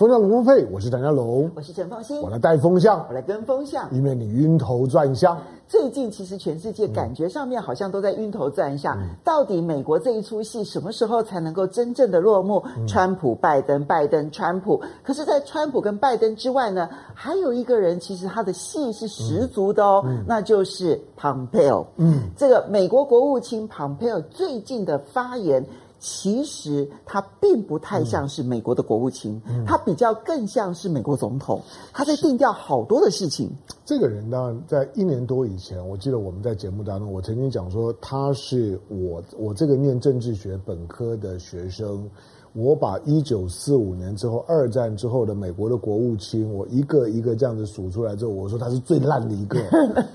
风向龙凤配，我是唐湘龙，我是陈凤馨，我来带风向，我来跟风向，以免你晕头转向。最近其实全世界感觉上面好像都在晕头转向，嗯、到底美国这一出戏什么时候才能够真正的落幕？嗯、川普、拜登、拜登、川普。可是，在川普跟拜登之外呢，还有一个人，其实他的戏是十足的哦，嗯、那就是 Pompeo。嗯，这个美国国务卿 Pompeo 最近的发言。其实他并不太像是美国的国务卿，嗯、他比较更像是美国总统。他在定调好多的事情。这个人呢，在一年多以前，我记得我们在节目当中，我曾经讲说，他是我我这个念政治学本科的学生。我把一九四五年之后二战之后的美国的国务卿，我一个一个这样子数出来之后，我说他是最烂的一个，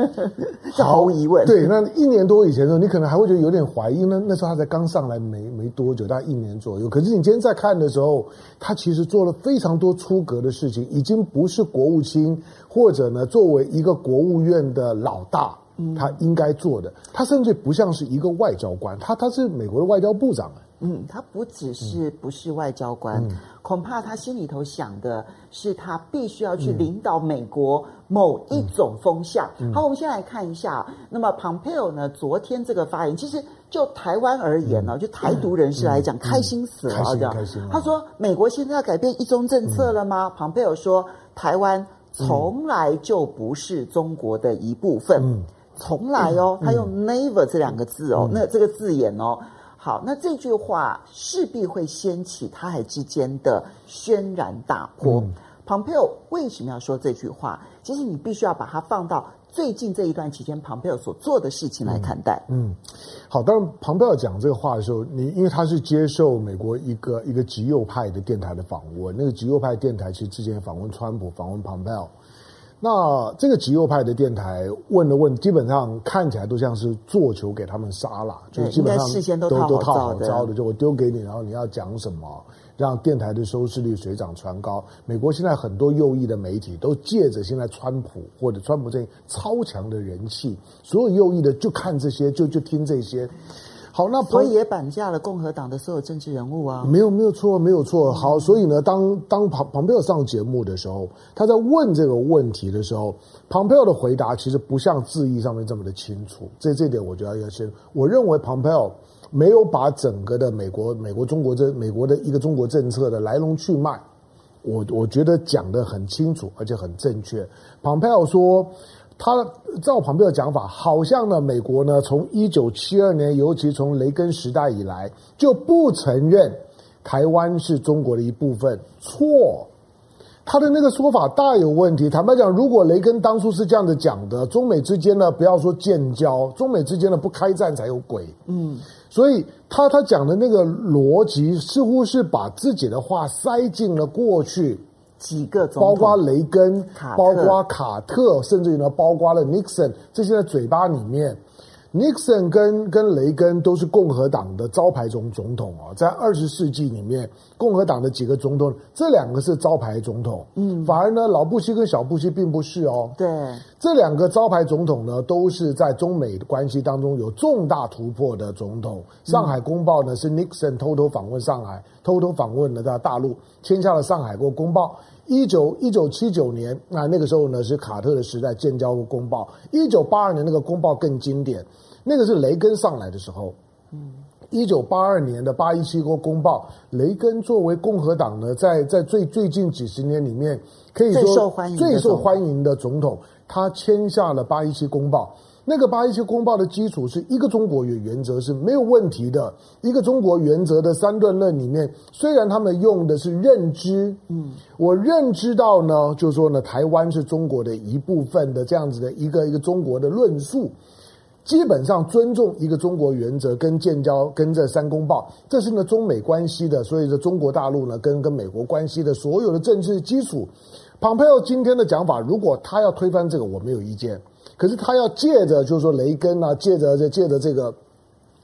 毫无疑问。对，那一年多以前的时候，你可能还会觉得有点怀疑呢。那时候他才刚上来没没多久，大概一年左右。可是你今天在看的时候，他其实做了非常多出格的事情，已经不是国务卿或者呢作为一个国务院的老大，他应该做的。他甚至不像是一个外交官，他他是美国的外交部长。嗯，他不只是不是外交官，嗯、恐怕他心里头想的是，他必须要去领导美国某一种风向。嗯、好，我们先来看一下。那么，Pompeo 呢？昨天这个发言，其实就台湾而言呢，嗯、就台独人士来讲，嗯、开心死了，这样。开心。他说：“美国现在要改变一中政策了吗？” Pompeo 说：“台湾从来就不是中国的一部分，嗯、从来哦。嗯”他用 “never” 这两个字哦，嗯、那这个字眼哦。好，那这句话势必会掀起他海之间的轩然大波。嗯、Pompeo 为什么要说这句话？其实你必须要把它放到最近这一段期间，Pompeo 所做的事情来看待。嗯，嗯，好，当然，Pompeo 讲这个话的时候，你因为他是接受美国一个一个极右派的电台的访问，那个极右派电台其实之前访问川普，访问 Pompeo。那这个极右派的电台问了问，基本上看起来都像是做球给他们杀了，就基本上事先都都套好招的，就我丢给你，然后你要讲什么，让电台的收视率水涨船高。美国现在很多右翼的媒体都借着现在川普或者川普这超强的人气，所有右翼的就看这些，就就听这些。好，那所以也绑架了共和党的所有政治人物啊！没有，没有错，没有错。好，所以呢，当当庞庞佩奥上节目的时候，他在问这个问题的时候，庞佩奥的回答其实不像字义上面这么的清楚。这这点我觉得要先，我认为庞佩奥没有把整个的美国、美国中国这美国的一个中国政策的来龙去脉，我我觉得讲得很清楚，而且很正确。庞佩奥说。他照庞佩奥的讲法，好像呢，美国呢，从一九七二年，尤其从雷根时代以来，就不承认台湾是中国的一部分。错，他的那个说法大有问题。坦白讲，如果雷根当初是这样子讲的，中美之间呢，不要说建交，中美之间呢，不开战才有鬼。嗯，所以他他讲的那个逻辑，似乎是把自己的话塞进了过去。几个总统，包括雷根，包括卡特，甚至于呢，包括了 Nixon，，这些在嘴巴里面。尼克森跟跟雷根都是共和党的招牌总总统啊，在二十世纪里面，共和党的几个总统，这两个是招牌总统。嗯，反而呢，老布希跟小布希并不是哦。对，这两个招牌总统呢，都是在中美关系当中有重大突破的总统。上海公报呢，是尼克森偷偷访问上海，偷偷访问了在大陆，签下了上海国公报。一九一九七九年，那那个时候呢，是卡特的时代，建交过公报。一九八二年那个公报更经典。那个是雷根上来的时候，嗯，一九八二年的八一七公报，雷根作为共和党呢，在在最最近几十年里面，可以说最受欢迎最受欢迎的总统，他签下了八一七公报。那个八一七公报的基础是一个中国原原则是没有问题的，一个中国原则的三段论里面，虽然他们用的是认知，嗯，我认知到呢，就是说呢，台湾是中国的一部分的这样子的一个一个中国的论述。基本上尊重一个中国原则跟建交跟这三公报，这是呢中美关系的，所以说中国大陆呢跟跟美国关系的所有的政治基础。庞佩奥今天的讲法，如果他要推翻这个，我没有意见。可是他要借着就是说雷根啊，借着这借着这个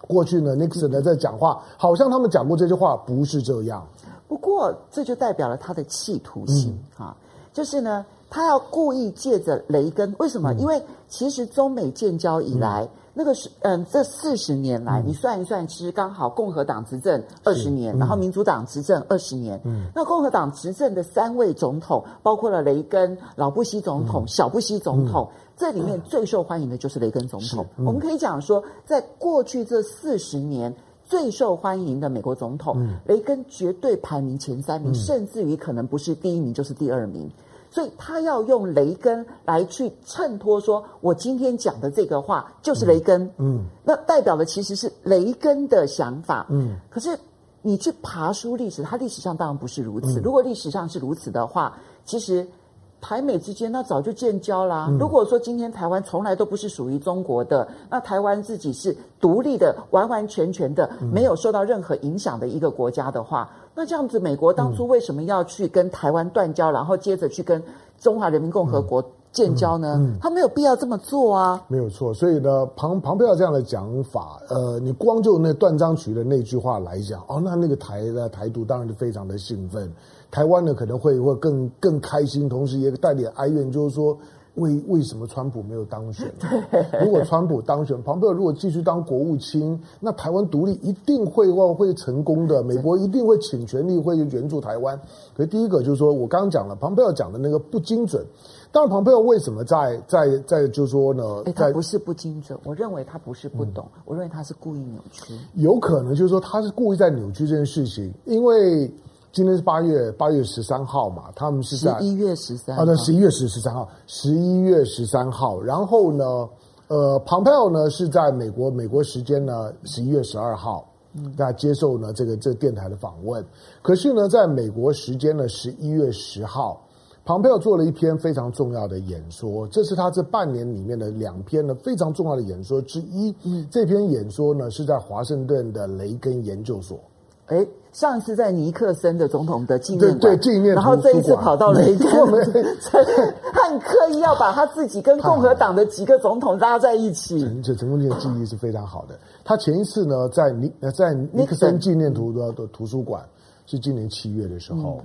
过去呢，，Nixon 呢在讲话，好像他们讲过这句话，不是这样。不过这就代表了他的企图心啊，嗯、就是呢。他要故意借着雷根，为什么？嗯、因为其实中美建交以来。嗯那个是嗯，这四十年来，你算一算，其实刚好共和党执政二十年，然后民主党执政二十年。嗯，那共和党执政的三位总统，包括了雷根、老布希总统、小布希总统，这里面最受欢迎的就是雷根总统。我们可以讲说，在过去这四十年最受欢迎的美国总统，雷根绝对排名前三名，甚至于可能不是第一名就是第二名。所以他要用雷根来去衬托，说我今天讲的这个话就是雷根，嗯，嗯，那代表的其实是雷根的想法，嗯。可是你去爬书历史，它历史上当然不是如此。嗯，如果历史上是如此的话，其实。台美之间那早就建交啦。嗯、如果说今天台湾从来都不是属于中国的，那台湾自己是独立的、完完全全的，没有受到任何影响的一个国家的话，嗯、那这样子，美国当初为什么要去跟台湾断交，嗯、然后接着去跟中华人民共和国建交呢？嗯嗯嗯、他没有必要这么做啊。没有错，所以呢，庞庞佩奥这样的讲法，呃，你光就那断章取义的那句话来讲，哦，那那个台的台独当然是非常的兴奋。台湾呢可能会会更更开心，同时也带点哀怨，就是说为为什么川普没有当选？如果川普当选，庞佩尔如果继续当国务卿，那台湾独立一定会会成功的，美国一定会请全力会援助台湾。可是第一个就是说我刚刚讲了，庞佩尔讲的那个不精准。当然，庞佩奥为什么在在在就是说呢？他不是不精准，我认为他不是不懂，嗯、我认为他是故意扭曲。有可能就是说他是故意在扭曲这件事情，因为。今天是八月八月十三号嘛，他们是在十一月十三号，啊，对，十一月十十三号，十一月十三号。然后呢，呃，庞佩奥呢是在美国美国时间呢十一月十二号，大家接受呢这个这个电台的访问。可是呢，在美国时间呢十一月十号，庞佩奥做了一篇非常重要的演说，这是他这半年里面的两篇呢非常重要的演说之一。嗯，这篇演说呢是在华盛顿的雷根研究所。哎。上一次在尼克森的总统的纪念馆，对对，纪念，然后这一次跑到雷根，他很刻意要把他自己跟共和党的几个总统拉在一起。陈陈公的记忆是非常好的。他前一次呢，在尼在尼克森纪念图的图书馆，是今年七月的时候，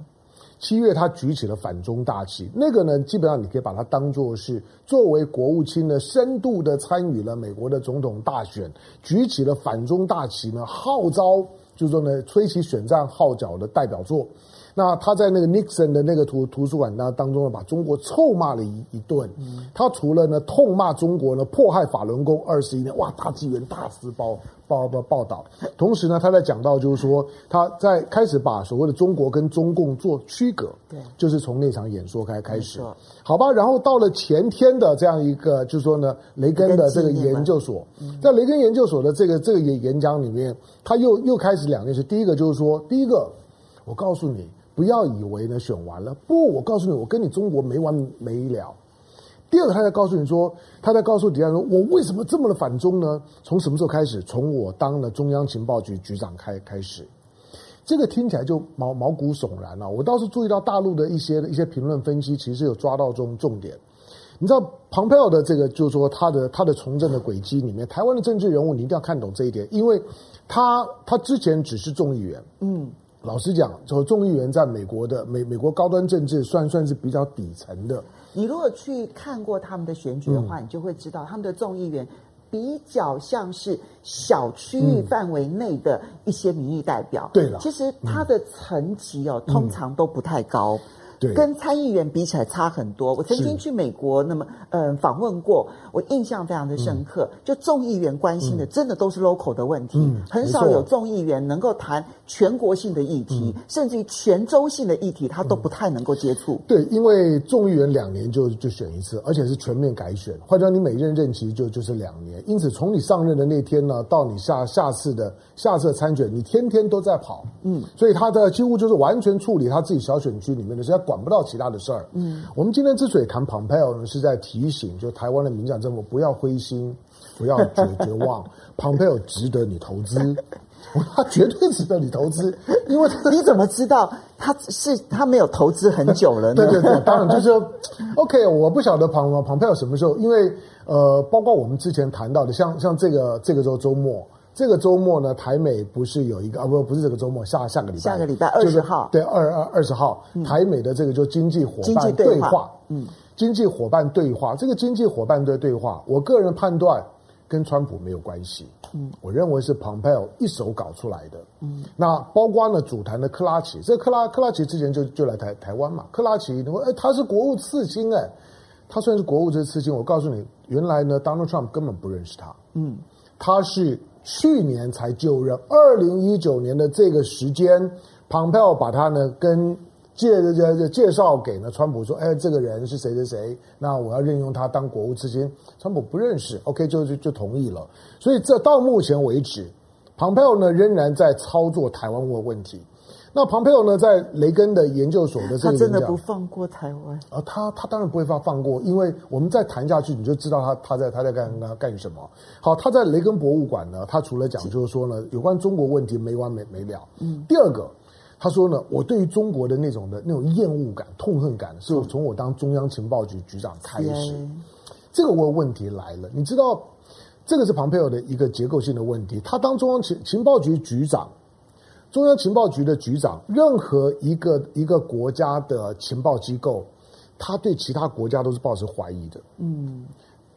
七月他举起了反中大旗。那个呢，基本上你可以把它当做是作为国务卿呢，深度的参与了美国的总统大选，举起了反中大旗呢，号召。就是说呢，吹起选战号角的代表作。那他在那个 Nixon 的那个图图书馆那当中呢，把中国臭骂了一一顿。他除了呢痛骂中国呢迫害法轮功二十一年，哇，大纪元大肆报报报报道。同时呢，他在讲到就是说，他在开始把所谓的中国跟中共做区隔。对，就是从那场演说开开始。好吧，然后到了前天的这样一个，就是说呢，雷根的这个研究所，在雷根研究所的这个这个演演讲里面，他又又开始两件事。第一个就是说，第一个，我告诉你。不要以为呢选完了，不，我告诉你，我跟你中国没完没了。第二个，他在告诉你说，他在告诉底下说，我为什么这么的反中呢？从什么时候开始？从我当了中央情报局局长开开始，这个听起来就毛毛骨悚然了。我倒是注意到大陆的一些一些评论分析，其实有抓到这种重点。你知道，庞佩奥的这个就是说他的他的从政的轨迹里面，台湾的政治人物你一定要看懂这一点，因为他他之前只是众议员，嗯。老实讲，这个众议员在美国的美美国高端政治算算是比较底层的。你如果去看过他们的选举的话，嗯、你就会知道他们的众议员比较像是小区域范围内的一些民意代表。对了，其实他的层级哦，嗯、通常都不太高。对跟参议员比起来差很多。我曾经去美国，那么嗯访问过，我印象非常的深刻。嗯、就众议员关心的，真的都是 local 的问题，嗯、很少有众议员能够谈全国性的议题，嗯、甚至于全州性的议题，他都不太能够接触。对，因为众议员两年就就选一次，而且是全面改选，换成你每任任期就就是两年。因此，从你上任的那天呢，到你下下次的下次的参选，你天天都在跑。嗯，所以他的几乎就是完全处理他自己小选区里面的事。管不到其他的事儿。嗯，我们今天之所以谈庞佩奥呢，是在提醒，就台湾的民进党政府不要灰心，不要绝绝望。庞佩奥值得你投资，他绝对值得你投资，因为你怎么知道他是他没有投资很久了呢？对对对，当然就是 OK。我不晓得庞庞佩奥什么时候，因为呃，包括我们之前谈到的，像像这个这个周周末。这个周末呢，台美不是有一个啊不不是这个周末，下下个礼拜，下个礼拜二十号，对二二二十号，台美的这个就经济伙伴对话，嗯，经济伙伴对话，这个经济伙伴的对话，我个人判断跟川普没有关系，嗯，我认为是蓬佩奥一手搞出来的，嗯，那包括呢主谈的克拉奇，这个克拉克拉奇之前就就来台台湾嘛，克拉奇，你说哎他是国务次卿哎。他虽然是国务这次卿，我告诉你，原来呢，Donald Trump 根本不认识他。嗯，他是去年才就任，二零一九年的这个时间庞佩奥把他呢跟介介介绍给呢川普说，哎，这个人是谁谁谁，那我要任用他当国务次卿。川普不认识，OK，就就就同意了。所以这到目前为止庞佩奥呢仍然在操作台湾问问题。那庞培奥呢，在雷根的研究所的这个，他真的不放过台湾啊？他他当然不会放放过，因为我们再谈下去，你就知道他他在他在干干干什么。好，他在雷根博物馆呢，他除了讲就是说呢，有关中国问题没完没没了。嗯。第二个，他说呢，我对于中国的那种的那种厌恶感、痛恨感，是从我当中央情报局局长开始。这个问问题来了，你知道，这个是庞佩奥的一个结构性的问题。他当中央情情报局局长。中央情报局的局长，任何一个一个国家的情报机构，他对其他国家都是抱持怀疑的，嗯，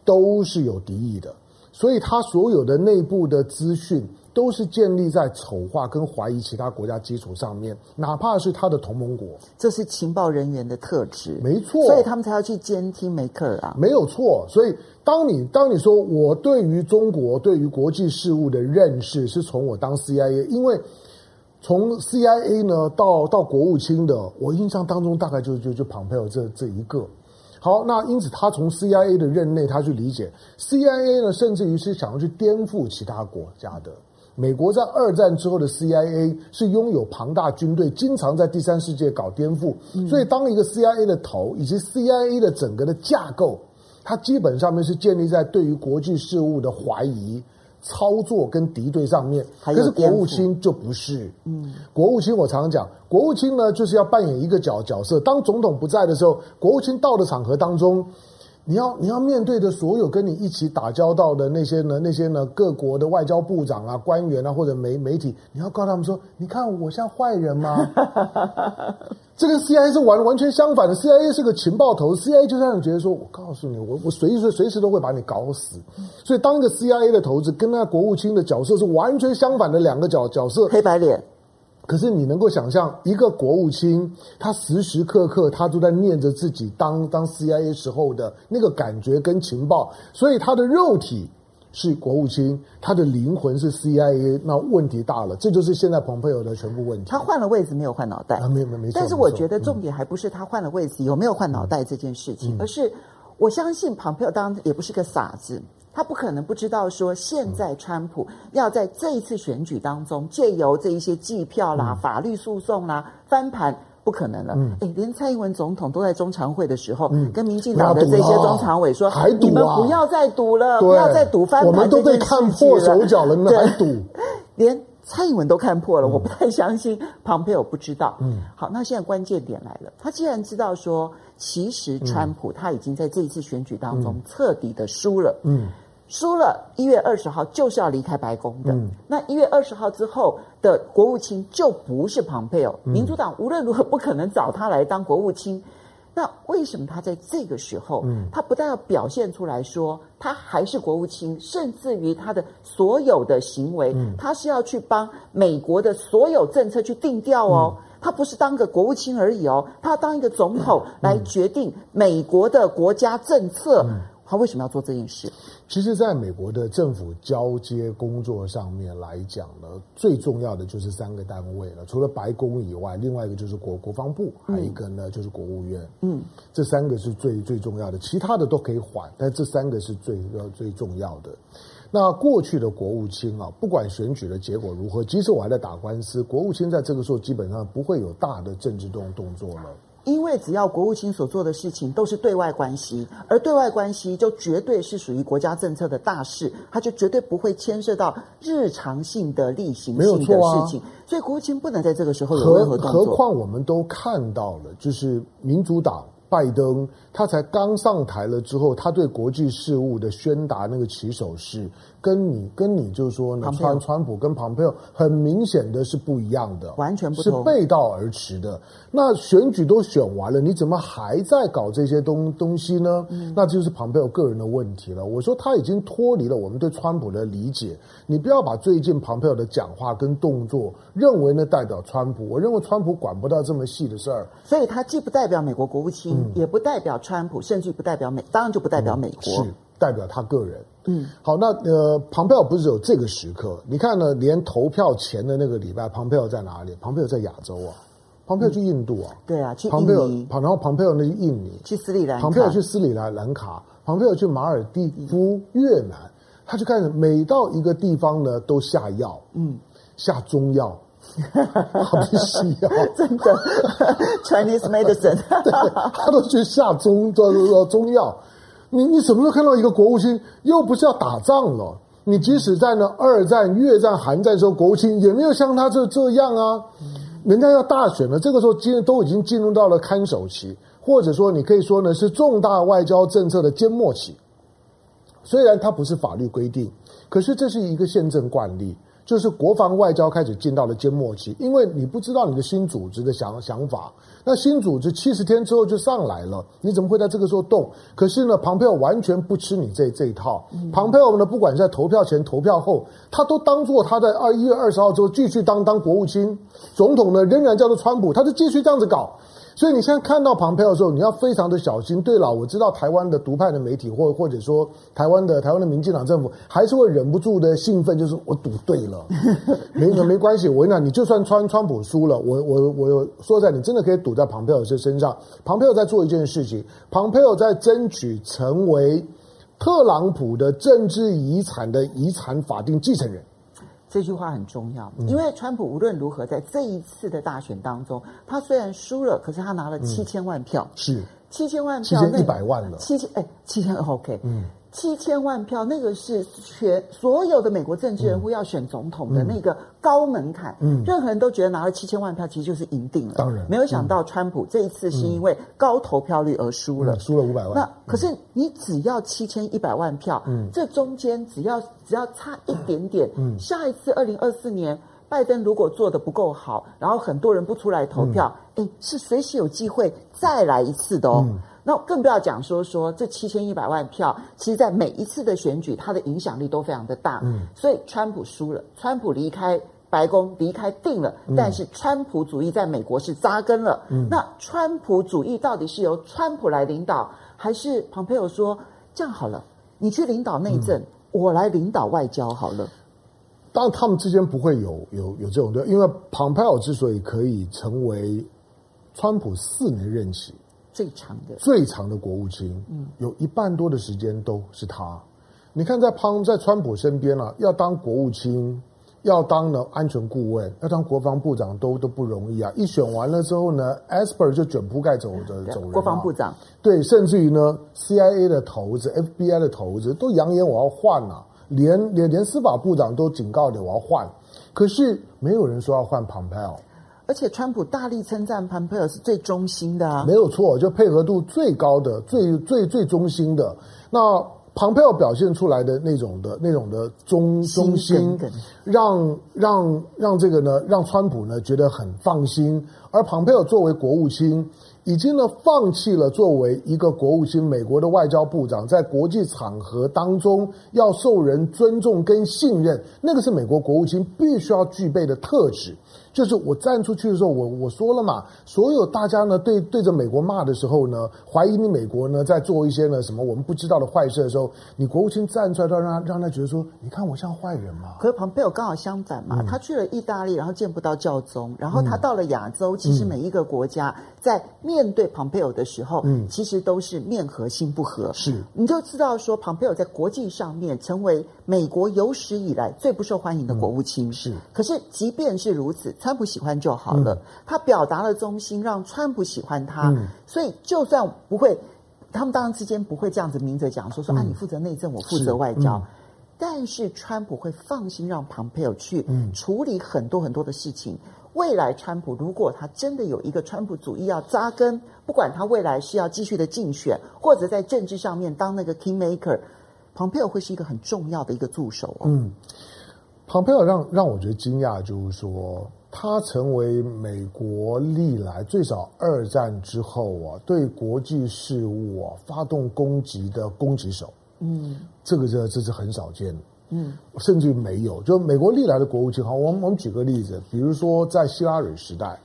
都是有敌意的，所以他所有的内部的资讯都是建立在丑化跟怀疑其他国家基础上面，哪怕是他的同盟国，这是情报人员的特质，没错，所以他们才要去监听梅克尔啊，没有错。所以当你当你说我对于中国对于国际事务的认识是从我当 CIA，因为。从 CIA 呢到到国务卿的，我印象当中大概就就就庞佩奥这这一个。好，那因此他从 CIA 的任内，他去理解 CIA 呢，甚至于是想要去颠覆其他国家的。美国在二战之后的 CIA 是拥有庞大军队，经常在第三世界搞颠覆。所以，当一个 CIA 的头以及 CIA 的整个的架构，它基本上面是建立在对于国际事务的怀疑。操作跟敌对上面，可是国务卿就不是。嗯，国务卿我常常讲，国务卿呢就是要扮演一个角角色。当总统不在的时候，国务卿到的场合当中，你要你要面对的所有跟你一起打交道的那些呢那些呢各国的外交部长啊官员啊或者媒媒体，你要告诉他们说，你看我像坏人吗？这跟 CIA 是完完全相反的，CIA 是个情报头，CIA 就让你觉得说，我告诉你，我我随时随时都会把你搞死。所以当一个 CIA 的头子跟那国务卿的角色是完全相反的两个角角色，黑白脸。可是你能够想象，一个国务卿，他时时刻刻他都在念着自己当当 CIA 时候的那个感觉跟情报，所以他的肉体。是国务卿，他的灵魂是 CIA，那问题大了，这就是现在蓬佩奥的全部问题。他换了位置，没有换脑袋，啊、没没没错。但是我觉得重点还不是他换了位置、嗯、有没有换脑袋这件事情，嗯、而是我相信蓬佩奥当然也不是个傻子，他不可能不知道说现在川普要在这一次选举当中借由这一些计票啦、嗯、法律诉讼啦翻盘。不可能了，嗯，哎，连蔡英文总统都在中常会的时候，嗯，跟民进党的这些中常委说，还赌啊，你们不要再赌了，不要再赌翻盘，我们都被看破手脚了，你们还赌？连蔡英文都看破了，我不太相信庞佩我不知道。嗯，好，那现在关键点来了，他既然知道说，其实川普他已经在这一次选举当中彻底的输了，嗯。输了，一月二十号就是要离开白宫的。嗯、那一月二十号之后的国务卿就不是庞佩奥，民主党无论如何不可能找他来当国务卿。那为什么他在这个时候，嗯、他不但要表现出来说他还是国务卿，甚至于他的所有的行为，嗯、他是要去帮美国的所有政策去定调哦。嗯、他不是当个国务卿而已哦，他要当一个总统来决定美国的国家政策。他为什么要做这件事？其实，在美国的政府交接工作上面来讲呢，最重要的就是三个单位了。除了白宫以外，另外一个就是国国防部，还有一个呢就是国务院。嗯，这三个是最最重要的，其他的都可以缓，但这三个是最最重要的。那过去的国务卿啊，不管选举的结果如何，即使我还在打官司，国务卿在这个时候基本上不会有大的政治动动作了。因为只要国务卿所做的事情都是对外关系，而对外关系就绝对是属于国家政策的大事，他就绝对不会牵涉到日常性的例行性的事情，啊、所以国务卿不能在这个时候有任何动作。何况我们都看到了，就是民主党拜登他才刚上台了之后，他对国际事务的宣达那个起手式，跟你跟你就是说呢，川川普跟庞佩奥很明显的是不一样的，完全不同，是背道而驰的。那选举都选完了，你怎么还在搞这些东东西呢？嗯、那就是庞佩奥个人的问题了。我说他已经脱离了我们对川普的理解，你不要把最近庞佩奥的讲话跟动作认为呢代表川普。我认为川普管不到这么细的事儿，所以他既不代表美国国务卿，嗯、也不代表川普，甚至不代表美，当然就不代表美国。嗯代表他个人，嗯，好，那呃，庞佩奥不是有这个时刻？你看呢，连投票前的那个礼拜，庞佩奥在哪里？庞佩奥在亚洲啊，庞佩奥去印度啊，嗯、对啊，去印尼，然后庞佩奥那去印尼，去斯里兰，庞佩奥去斯里兰兰卡，庞佩奥去马尔蒂夫、越南，他就开始每到一个地方呢，都下药，嗯，下中药，好比西药，真的，Chinese medicine，对，他都去下中中中药。你你什么时候看到一个国务卿又不是要打仗了？你即使在呢二战、越战、韩战的时候，国务卿也没有像他这这样啊。人家要大选了，这个时候进都已经进入到了看守期，或者说你可以说呢是重大外交政策的缄默期。虽然它不是法律规定，可是这是一个宪政惯例。就是国防外交开始进到了缄默期，因为你不知道你的新组织的想想法，那新组织七十天之后就上来了，你怎么会在这个时候动？可是呢，庞佩奥完全不吃你这这一套。庞佩奥呢，不管是在投票前、投票后，他都当做他在二一月二十号之后继续当当国务卿，总统呢仍然叫做川普，他就继续这样子搞。所以你现在看到庞佩奥的时候，你要非常的小心。对了，我知道台湾的独派的媒体，或或者说台湾的台湾的民进党政府，还是会忍不住的兴奋，就是我赌对了，没没关系。我跟你讲，你就算川川普输了，我我我说在，你真的可以赌在庞佩奥这身上。庞佩奥在做一件事情，庞佩奥在争取成为特朗普的政治遗产的遗产法定继承人。这句话很重要，因为川普无论如何在这一次的大选当中，他虽然输了，可是他拿了七千万票，嗯、是。七千万票，七千一百万了，七千哎，七千 OK，嗯。七千万票，那个是全所有的美国政治人物要选总统的那个高门槛。嗯，任何人都觉得拿了七千万票，其实就是赢定了。当然，没有想到川普这一次是因为高投票率而输了，输了五百万。那可是你只要七千一百万票，嗯，这中间只要只要差一点点，嗯，下一次二零二四年拜登如果做的不够好，然后很多人不出来投票，哎，是随时有机会再来一次的哦。那更不要讲说说这七千一百万票，其实，在每一次的选举，它的影响力都非常的大。嗯，所以川普输了，川普离开白宫，离开定了。但是川普主义在美国是扎根了。嗯，那川普主义到底是由川普来领导，还是庞佩奥说这样好了，你去领导内政，嗯、我来领导外交好了？当然，他们之间不会有有有这种对，因为庞佩奥之所以可以成为川普四年任期。最长的最长的国务卿，嗯，有一半多的时间都是他。你看，在庞在川普身边啊，要当国务卿，要当呢安全顾问，要当国防部长，都都不容易啊。一选完了之后呢，Esper 就卷铺盖走的走人。国防部长对，甚至于呢，CIA 的头子、FBI 的头子都扬言我要换了，啊，连连连司法部长都警告你我要换，可是没有人说要换庞佩奥。而且，川普大力称赞蓬佩尔是最忠心的啊，没有错，就配合度最高的、最最最忠心的。那蓬佩尔表现出来的那种的、那种的忠忠心，让让让这个呢，让川普呢觉得很放心。而蓬佩尔作为国务卿，已经呢放弃了作为一个国务卿、美国的外交部长，在国际场合当中要受人尊重跟信任，那个是美国国务卿必须要具备的特质。就是我站出去的时候，我我说了嘛，所有大家呢对对着美国骂的时候呢，怀疑你美国呢在做一些呢什么我们不知道的坏事的时候，你国务卿站出来，都让他让他觉得说，你看我像坏人吗？可是庞佩奥刚好相反嘛，嗯、他去了意大利，然后见不到教宗，然后他到了亚洲，嗯、其实每一个国家在面对庞佩奥的时候，嗯，其实都是面和心不和，是，你就知道说庞佩奥在国际上面成为美国有史以来最不受欢迎的国务卿，嗯、是，可是即便是如此。川普喜欢就好了，嗯、他表达了忠心，让川普喜欢他，嗯、所以就算不会，他们当然之间不会这样子明着讲说说、嗯、啊，你负责内政，我负责外交，但是川普会放心让庞佩尔去处理很多很多的事情。嗯、未来川普如果他真的有一个川普主义要扎根，不管他未来是要继续的竞选，或者在政治上面当那个 kingmaker。蓬佩奥会是一个很重要的一个助手哦。嗯，蓬佩奥让让我觉得惊讶，就是说他成为美国历来最少二战之后啊，对国际事务啊发动攻击的攻击手。嗯，这个这这是很少见的。嗯，甚至于没有。就美国历来的国务卿，好，我们我们举个例子，比如说在希拉蕊时代，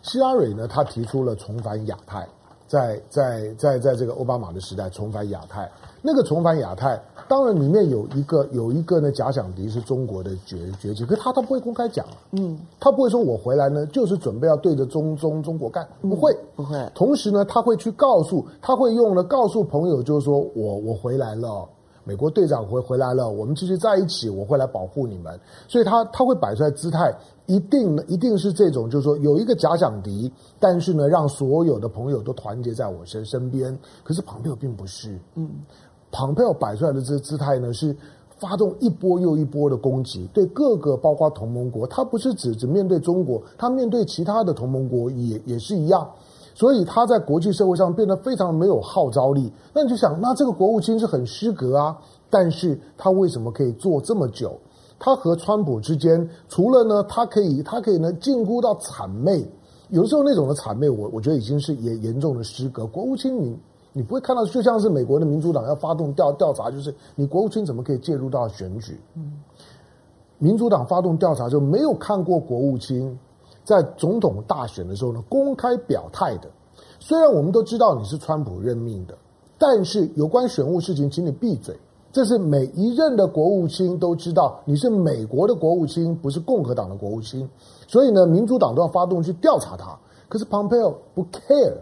希拉蕊呢，他提出了重返亚太。在在在在这个奥巴马的时代重返亚太，那个重返亚太，当然里面有一个有一个呢假想敌是中国的崛崛起，可是他他不会公开讲，嗯，他不会说我回来呢就是准备要对着中中中国干，不会、嗯、不会。同时呢，他会去告诉，他会用了告诉朋友，就是说我我回来了。美国队长回回来了，我们继续在一起，我会来保护你们。所以他他会摆出来姿态，一定一定是这种，就是说有一个假想敌，但是呢，让所有的朋友都团结在我身身边。可是庞佩奥并不是，嗯，庞佩奥摆出来的这个姿态呢，是发动一波又一波的攻击，对各个包括同盟国，他不是只只面对中国，他面对其他的同盟国也也是一样。所以他在国际社会上变得非常没有号召力。那你就想，那这个国务卿是很失格啊。但是他为什么可以做这么久？他和川普之间，除了呢，他可以，他可以呢，近乎到谄媚。有的时候那种的谄媚，我我觉得已经是严严重的失格。国务卿，你你不会看到，就像是美国的民主党要发动调调查，就是你国务卿怎么可以介入到选举？嗯，民主党发动调查就没有看过国务卿。在总统大选的时候呢，公开表态的，虽然我们都知道你是川普任命的，但是有关选务事情，请你闭嘴。这是每一任的国务卿都知道，你是美国的国务卿，不是共和党的国务卿，所以呢，民主党都要发动去调查他。可是 Pompeo 不 care，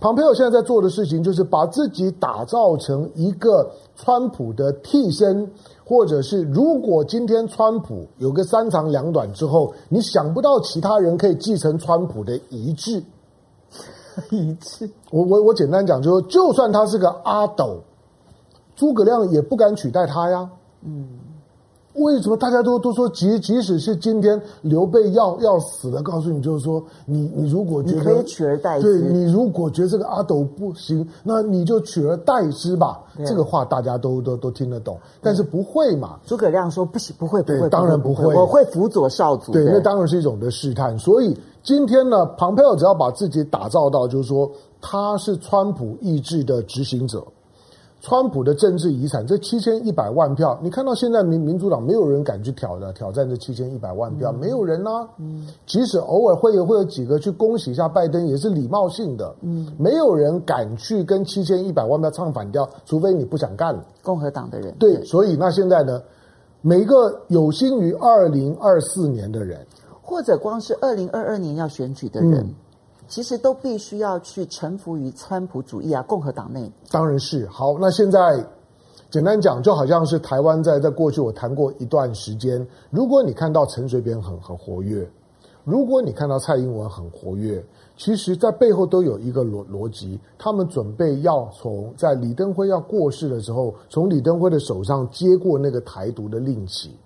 蓬佩奥现在在做的事情就是把自己打造成一个川普的替身。或者是，如果今天川普有个三长两短之后，你想不到其他人可以继承川普的遗志，遗志。我我我简单讲，就说就算他是个阿斗，诸葛亮也不敢取代他呀。嗯。为什么大家都都说，即即使是今天刘备要要死了，告诉你就是说，你你如果觉得可以取而代之，对，你如果觉得这个阿斗不行，那你就取而代之吧。这个话大家都都都听得懂，但是不会嘛？诸葛亮说不行，不会，不会，当然不会，我会辅佐少主。对，那当然是一种的试探。所以今天呢，庞佩奥只要把自己打造到，就是说他是川普意志的执行者。川普的政治遗产，这七千一百万票，你看到现在民民主党没有人敢去挑的挑战这七千一百万票，嗯、没有人啊。嗯，即使偶尔会有会有几个去恭喜一下拜登，也是礼貌性的。嗯，没有人敢去跟七千一百万票唱反调，除非你不想干了。共和党的人对，对，所以那现在呢，每一个有心于二零二四年的人，或者光是二零二二年要选举的人。嗯其实都必须要去臣服于川普主义啊，共和党内当然是好。那现在简单讲，就好像是台湾在在过去我谈过一段时间，如果你看到陈水扁很很活跃，如果你看到蔡英文很活跃，其实在背后都有一个逻逻辑，他们准备要从在李登辉要过世的时候，从李登辉的手上接过那个台独的令旗。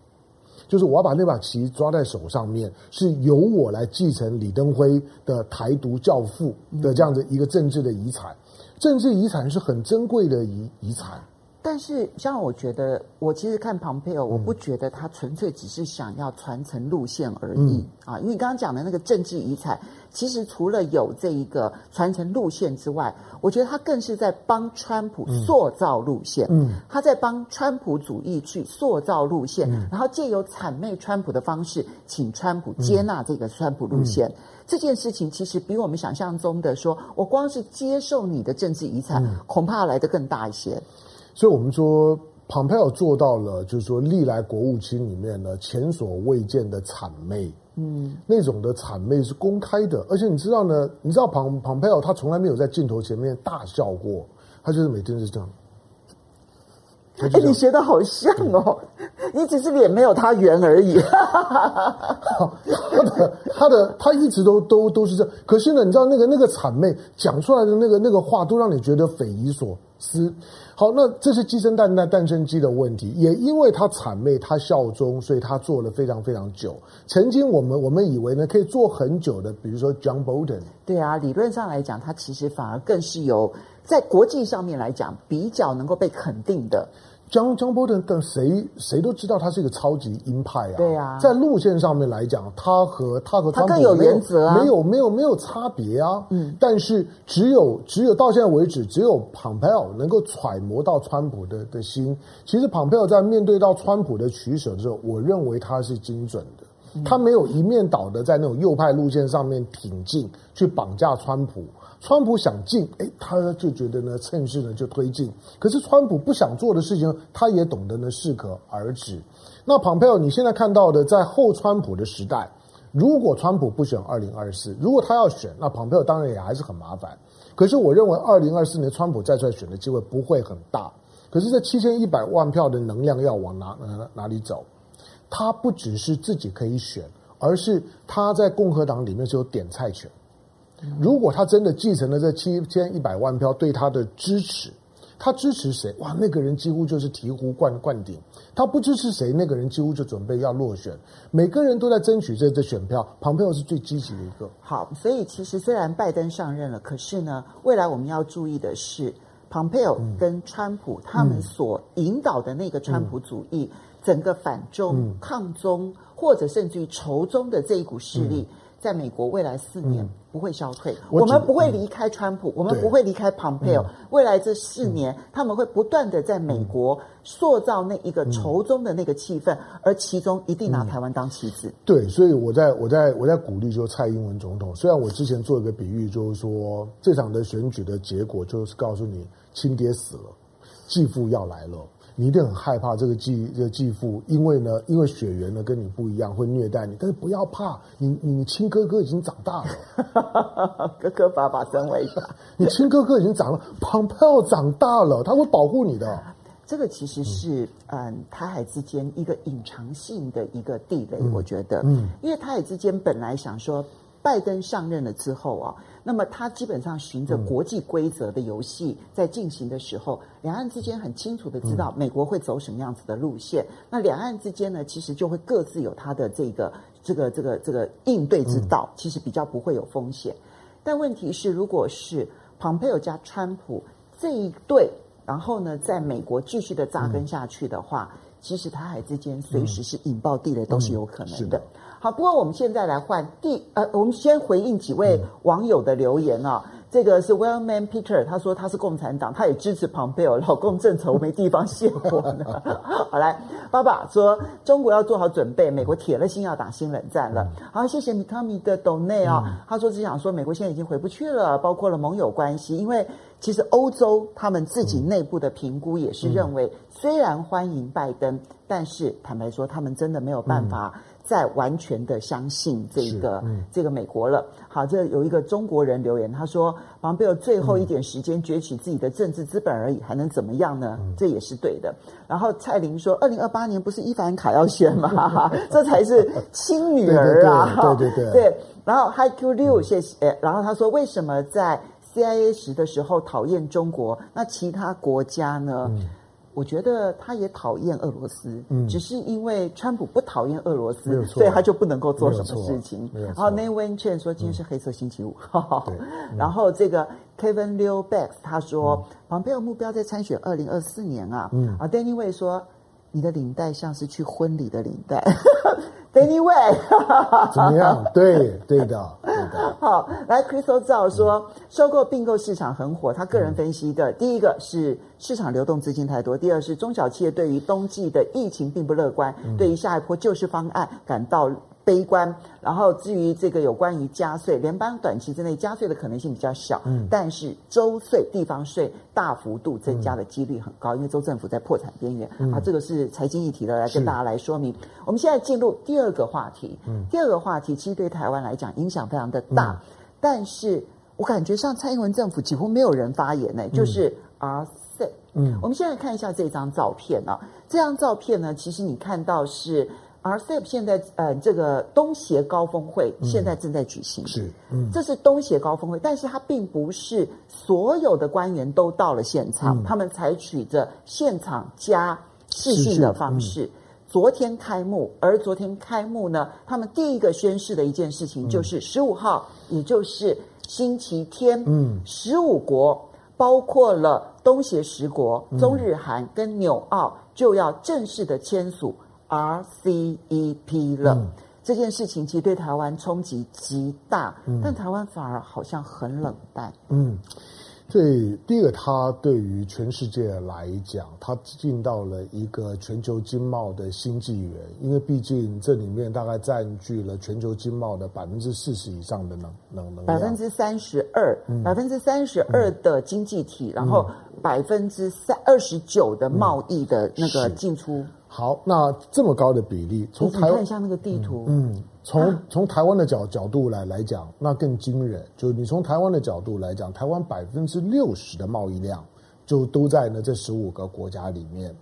就是我要把那把旗抓在手上面，是由我来继承李登辉的台独教父的这样的一个政治的遗产。政治遗产是很珍贵的遗遗产。但是，像我觉得，我其实看庞佩尔，我不觉得他纯粹只是想要传承路线而已、嗯、啊。因为你刚刚讲的那个政治遗产，其实除了有这一个传承路线之外，我觉得他更是在帮川普塑造路线。嗯，他在帮川普主义去塑造路线，嗯、然后借由谄媚川普的方式，请川普接纳这个川普路线。嗯、这件事情其实比我们想象中的说，我光是接受你的政治遗产，嗯、恐怕来的更大一些。所以，我们说，蓬佩奥做到了，就是说，历来国务卿里面呢，前所未见的谄媚，嗯，那种的谄媚是公开的，而且你知道呢，你知道蓬蓬佩奥他从来没有在镜头前面大笑过，他就是每天是这样。哎，你学的好像哦，你只是脸没有他圆而已。他的他的他一直都都都是这样，可是呢，你知道那个那个谄媚讲出来的那个那个话，都让你觉得匪夷所思。好，那这是鸡生蛋，蛋蛋生鸡的问题。也因为他谄媚，他效忠，所以他做了非常非常久。曾经我们我们以为呢，可以做很久的，比如说 John Bolton。对啊，理论上来讲，他其实反而更是有在国际上面来讲比较能够被肯定的。John John Bolton 等谁谁都知道他是一个超级鹰派啊，对啊，在路线上面来讲，他和他和川普他更有原则啊，没有没有没有差别啊，嗯，但是只有只有到现在为止，只有 Pompeo 能够揣摩到川普的的心。其实 Pompeo 在面对到川普的取舍的时候，我认为他是精准的，嗯、他没有一面倒的在那种右派路线上面挺进去绑架川普。川普想进，哎，他就觉得呢，趁势呢就推进。可是川普不想做的事情，他也懂得呢适可而止。那庞佩奥，你现在看到的，在后川普的时代，如果川普不选二零二四，如果他要选，那庞佩奥当然也还是很麻烦。可是我认为二零二四年川普再出来选的机会不会很大。可是这七千一百万票的能量要往哪哪哪里走？他不只是自己可以选，而是他在共和党里面是有点菜权。如果他真的继承了这七千一百万票对他的支持，他支持谁？哇，那个人几乎就是醍醐灌灌顶。他不支持谁，那个人几乎就准备要落选。每个人都在争取这这选票，庞佩奥是最积极的一个。好，所以其实虽然拜登上任了，可是呢，未来我们要注意的是，庞佩奥跟川普、嗯、他们所引导的那个川普主义，嗯、整个反中、嗯、抗中，或者甚至于仇中的这一股势力。嗯在美国未来四年不会消退，我，我们不会离开川普，嗯、我们不会离开庞佩奥。未来这四年，嗯、他们会不断的在美国塑造那一个仇中的那个气氛，嗯、而其中一定拿台湾当棋子。对，所以我在我在我在鼓励说蔡英文总统。虽然我之前做一个比喻，就是说这场的选举的结果就是告诉你，亲爹死了，继父要来了。你一定很害怕这个继这个继父，因为呢，因为血缘呢跟你不一样，会虐待你。但是不要怕，你你亲哥哥已经长大了，哥哥爸爸真伟大。你亲哥哥已经长了，庞佩奥长大了，他会保护你的。这个其实是嗯，台海之间一个隐藏性的一个地雷，嗯、我觉得，嗯，因为台海之间本来想说。拜登上任了之后啊，那么它基本上循着国际规则的游戏在进行的时候，两岸之间很清楚的知道美国会走什么样子的路线。那两岸之间呢，其实就会各自有它的这个这个这个这个应对之道，其实比较不会有风险。但问题是，如果是庞佩奥加川普这一对，然后呢，在美国继续的扎根下去的话，其实台海之间随时是引爆地雷都是有可能的。好，不过我们现在来换第呃，我们先回应几位网友的留言啊。嗯、这个是 Wellman Peter，他说他是共产党，他也支持庞佩奥，老共政策我没地方泄火呢。好，来，爸爸说中国要做好准备，美国铁了心要打新冷战了。好，谢谢米汤米的 donate 啊，嗯、他说只想说美国现在已经回不去了，包括了盟友关系，因为其实欧洲他们自己内部的评估也是认为，虽然欢迎拜登，但是坦白说他们真的没有办法。再完全的相信这个、嗯、这个美国了。好，这有一个中国人留言，他说：“庞贝尔最后一点时间攫取自己的政治资本而已，还能怎么样呢？”嗯、这也是对的。然后蔡玲说：“二零二八年不是伊凡卡要选吗？这才是亲女儿啊！”对对对，对，对。然后 Hi Q 六，谢谢。然后他说：“为什么在 CIA 时的时候讨厌中国？那其他国家呢？”嗯我觉得他也讨厌俄罗斯，嗯，只是因为川普不讨厌俄罗斯，所以他就不能够做什么事情。然后 Nay Win Chen 说今天是黑色星期五，然后这个 Kevin Liu Beck 他说，蓬佩奥目标在参选二零二四年啊，啊 Danny Way 说你的领带像是去婚礼的领带。Anyway，怎么样？对，对的，对的。好，来，Crystal 赵说，收购并购市场很火。他个人分析的，第一个是市场流动资金太多，第二是中小企业对于冬季的疫情并不乐观，对于下一波救市方案感到。悲观，然后至于这个有关于加税，联邦短期之内加税的可能性比较小，嗯，但是州税、地方税大幅度增加的几率很高，嗯、因为州政府在破产边缘。嗯、啊，这个是财经议题的，来跟大家来说明。我们现在进入第二个话题，嗯，第二个话题其实对台湾来讲影响非常的大，嗯、但是我感觉上蔡英文政府几乎没有人发言呢，就是 RCEP。嗯，我们现在看一下这张照片啊，这张照片呢，其实你看到是。RCEP 现在呃，这个东协高峰会现在正在举行，嗯、是，嗯，这是东协高峰会，但是它并不是所有的官员都到了现场，嗯、他们采取着现场加视讯的方式。嗯、昨天开幕，而昨天开幕呢，他们第一个宣誓的一件事情就是十五号，嗯、也就是星期天，嗯，十五国。包括了东协十国、中日韩跟纽澳就要正式的签署 RCEP 了。嗯、这件事情其实对台湾冲击极大，嗯、但台湾反而好像很冷淡。嗯。对，第一个，它对于全世界来讲，它进到了一个全球经贸的新纪元，因为毕竟这里面大概占据了全球经贸的百分之四十以上的能能能量，百分之三十二，百分之三十二的经济体，嗯、然后百分之三二十九的贸易的那个进出。嗯、好，那这么高的比例，从台湾看一下那个地图，嗯。嗯从从台湾的角角度来来讲，那更惊人。就是你从台湾的角度来讲，台湾百分之六十的贸易量就都在呢这十五个国家里面。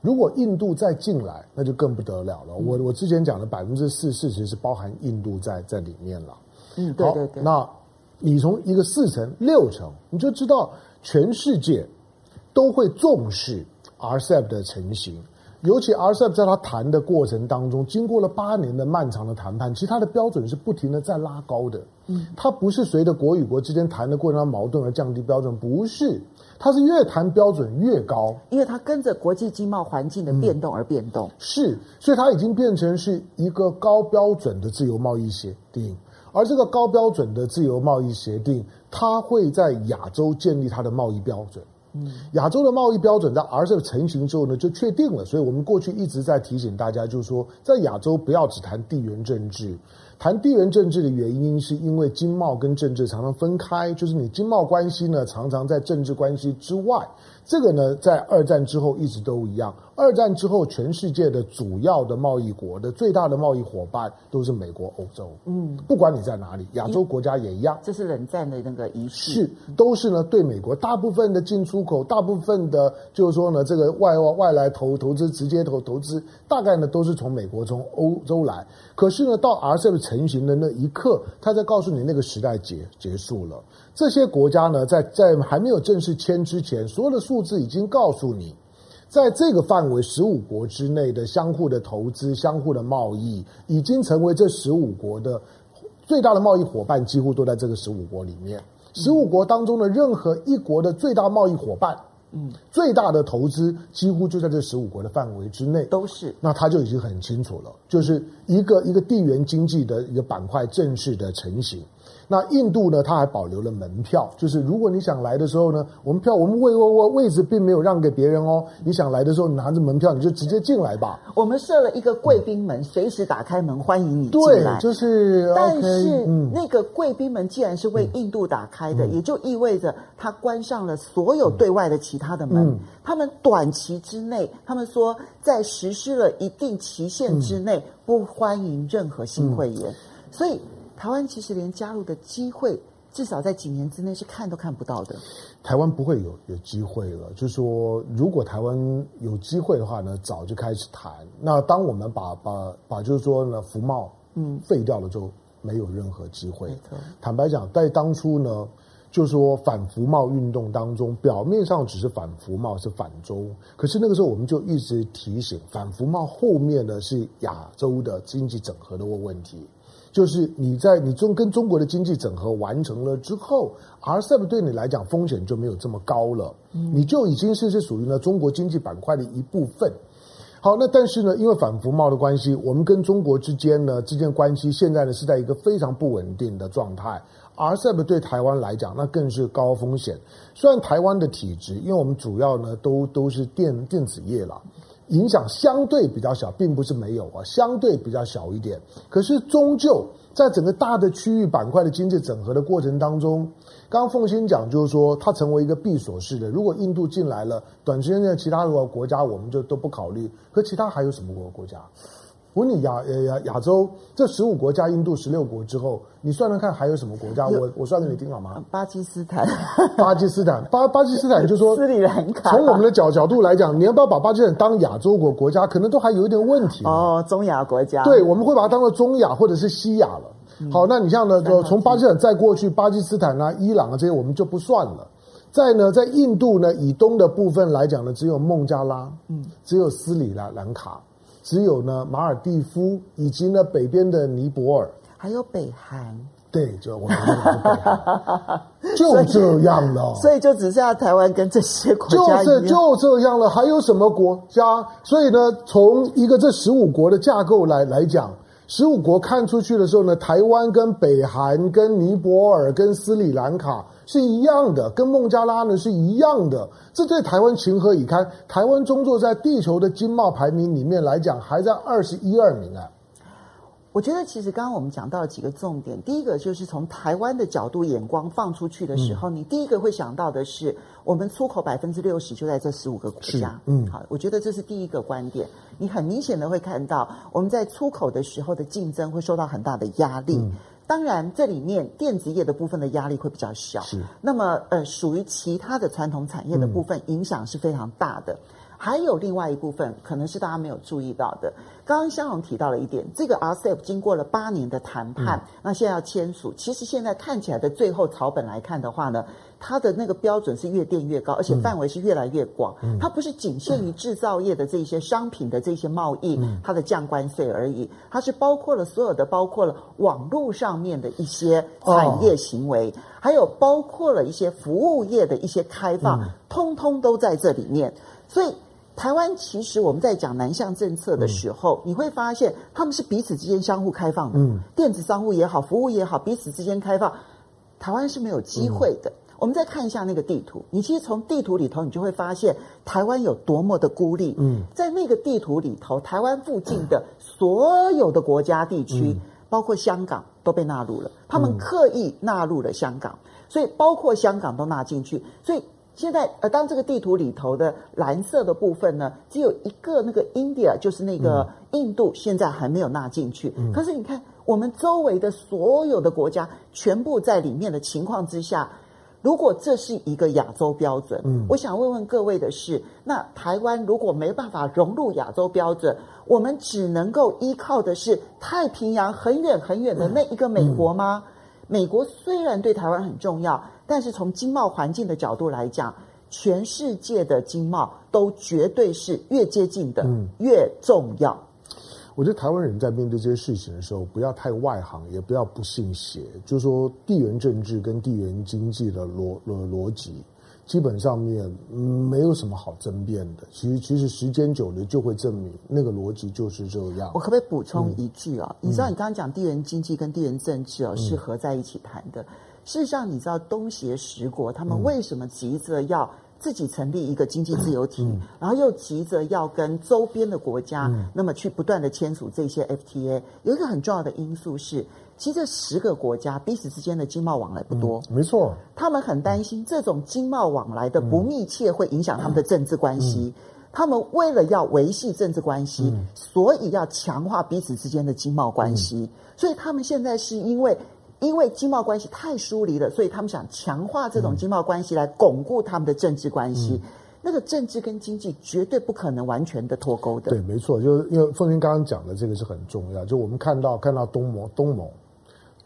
如果印度再进来，那就更不得了了。我我之前讲的百分之四十，其实是包含印度在在里面了。嗯，对对对。那你从一个四成六成，你就知道全世界都会重视 RCEP 的成型。尤其 RCEP 在他谈的过程当中，经过了八年的漫长的谈判，其实他的标准是不停的在拉高的。嗯，它不是随着国与国之间谈的过程当中矛盾而降低标准，不是，它是越谈标准越高，因为它跟着国际经贸环境的变动而变动。嗯，是，所以它已经变成是一个高标准的自由贸易协定，而这个高标准的自由贸易协定，它会在亚洲建立它的贸易标准。嗯，亚洲的贸易标准在 RCEP 成型之后呢，就确定了。所以我们过去一直在提醒大家，就是说，在亚洲不要只谈地缘政治。谈地缘政治的原因，是因为经贸跟政治常常分开，就是你经贸关系呢，常常在政治关系之外。这个呢，在二战之后一直都一样。二战之后，全世界的主要的贸易国的最大的贸易伙伴都是美国、欧洲。嗯，不管你在哪里，亚洲国家也一样。这是冷战的那个仪式。是，都是呢，对美国大部分的进出口，大部分的，就是说呢，这个外外外来投投资，直接投投资，大概呢都是从美国、从欧洲来。可是呢，到 RCEP 成型的那一刻，他在告诉你那个时代结结束了。这些国家呢，在在还没有正式签之前，所有的数字已经告诉你。在这个范围十五国之内的相互的投资、相互的贸易，已经成为这十五国的最大的贸易伙伴，几乎都在这个十五国里面。十五国当中的任何一国的最大贸易伙伴，嗯，最大的投资几乎就在这十五国的范围之内，都是。那他就已经很清楚了，就是一个一个地缘经济的一个板块正式的成型。那印度呢？它还保留了门票，就是如果你想来的时候呢，我们票我们位位位位置并没有让给别人哦。你想来的时候，你拿着门票你就直接进来吧。我们设了一个贵宾门，随、嗯、时打开门欢迎你进来。对，就是。但是、嗯、那个贵宾门既然是为印度打开的，嗯、也就意味着它关上了所有对外的其他的门。嗯、他们短期之内，他们说在实施了一定期限之内，不欢迎任何新会员，嗯、所以。台湾其实连加入的机会，至少在几年之内是看都看不到的。台湾不会有有机会了，就是说，如果台湾有机会的话呢，早就开始谈。那当我们把把把，就是说呢，服贸嗯废掉了之后，没有任何机会。嗯、坦白讲，在当初呢，就是说反服贸运动当中，表面上只是反服贸是反中，可是那个时候我们就一直提醒，反服贸后面呢是亚洲的经济整合的问题。就是你在你中跟中国的经济整合完成了之后，RCEP 对你来讲风险就没有这么高了，你就已经是是属于呢中国经济板块的一部分。好，那但是呢，因为反服贸的关系，我们跟中国之间呢之间关系现在呢是在一个非常不稳定的状态。RCEP 对台湾来讲，那更是高风险。虽然台湾的体质，因为我们主要呢都都是电电子业了。影响相对比较小，并不是没有啊，相对比较小一点。可是终究在整个大的区域板块的经济整合的过程当中，刚刚凤新讲就是说，它成为一个闭锁式的。如果印度进来了，短时间内其他的国家我们就都不考虑。可其他还有什么国国家？我问你亚亚亚洲这十五国家印度十六国之后，你算算看还有什么国家？我我算给你听好吗？巴基斯坦，巴基斯坦，巴巴基斯坦就说 斯里兰卡。从我们的角角度来讲，你要不要把巴基斯坦当亚洲国国家？可能都还有一点问题。哦，中亚国家。对，我们会把它当做中亚或者是西亚了。嗯、好，那你像呢，就从巴基斯坦再过去，巴基斯坦啊、伊朗啊这些，我们就不算了。在呢，在印度呢以东的部分来讲呢，只有孟加拉，嗯，只有斯里兰兰卡。只有呢，马尔蒂夫以及呢北边的尼泊尔，还有北韩，对，就我 就这样了。所以就只剩下台湾跟这些国家，就是就这样了。还有什么国家？所以呢，从一个这十五国的架构来来讲，十五国看出去的时候呢，台湾跟北韩、跟尼泊尔、跟斯里兰卡是一样的，跟孟加拉呢是一样的。这对台湾情何以堪？台湾终究在地球的经贸排名里面来讲，还在二十一二名啊。我觉得其实刚刚我们讲到了几个重点，第一个就是从台湾的角度眼光放出去的时候，嗯、你第一个会想到的是，我们出口百分之六十就在这十五个国家。嗯，好，我觉得这是第一个观点。你很明显的会看到，我们在出口的时候的竞争会受到很大的压力。嗯、当然，这里面电子业的部分的压力会比较小。是，那么呃，属于其他的传统产业的部分，影响是非常大的。嗯还有另外一部分，可能是大家没有注意到的。刚刚香蓉提到了一点，这个 RCEP 经过了八年的谈判，嗯、那现在要签署。其实现在看起来的最后草本来看的话呢，它的那个标准是越垫越高，而且范围是越来越广。嗯、它不是仅限于制造业的这些商品的这些贸易，嗯、它的降关税而已，它是包括了所有的，包括了网络上面的一些产业行为，哦、还有包括了一些服务业的一些开放，嗯、通通都在这里面。所以。台湾其实我们在讲南向政策的时候，嗯、你会发现他们是彼此之间相互开放的。嗯，电子商务也好，服务也好，彼此之间开放，台湾是没有机会的。嗯、我们再看一下那个地图，你其实从地图里头，你就会发现台湾有多么的孤立。嗯，在那个地图里头，台湾附近的所有的国家地区，嗯、包括香港都被纳入了，他们刻意纳入了香港，所以包括香港都纳进去，所以。现在，呃，当这个地图里头的蓝色的部分呢，只有一个那个 India，就是那个印度，现在还没有纳进去。嗯、可是你看，我们周围的所有的国家全部在里面的情况之下，如果这是一个亚洲标准，嗯，我想问问各位的是，那台湾如果没办法融入亚洲标准，我们只能够依靠的是太平洋很远很远的那一个美国吗？美国虽然对台湾很重要，但是从经贸环境的角度来讲，全世界的经贸都绝对是越接近的越重要。嗯，我觉得台湾人在面对这些事情的时候，不要太外行，也不要不信邪，就是说地缘政治跟地缘经济的逻逻逻辑。基本上面没有什么好争辩的，其实其实时间久了就会证明那个逻辑就是这样。我可不可以补充一句啊？嗯、你知道你刚刚讲地缘经济跟地缘政治哦、嗯、是合在一起谈的。事实上，你知道东协十国他们为什么急着要自己成立一个经济自由体，嗯、然后又急着要跟周边的国家、嗯、那么去不断的签署这些 FTA？有一个很重要的因素是。其实这十个国家彼此之间的经贸往来不多，嗯、没错。他们很担心这种经贸往来的不密切会影响他们的政治关系。嗯、他们为了要维系政治关系，嗯、所以要强化彼此之间的经贸关系。嗯、所以他们现在是因为因为经贸关系太疏离了，所以他们想强化这种经贸关系来巩固他们的政治关系。嗯、那个政治跟经济绝对不可能完全的脱钩的。对，没错，就是因为凤馨刚刚讲的这个是很重要。就我们看到看到东盟东盟。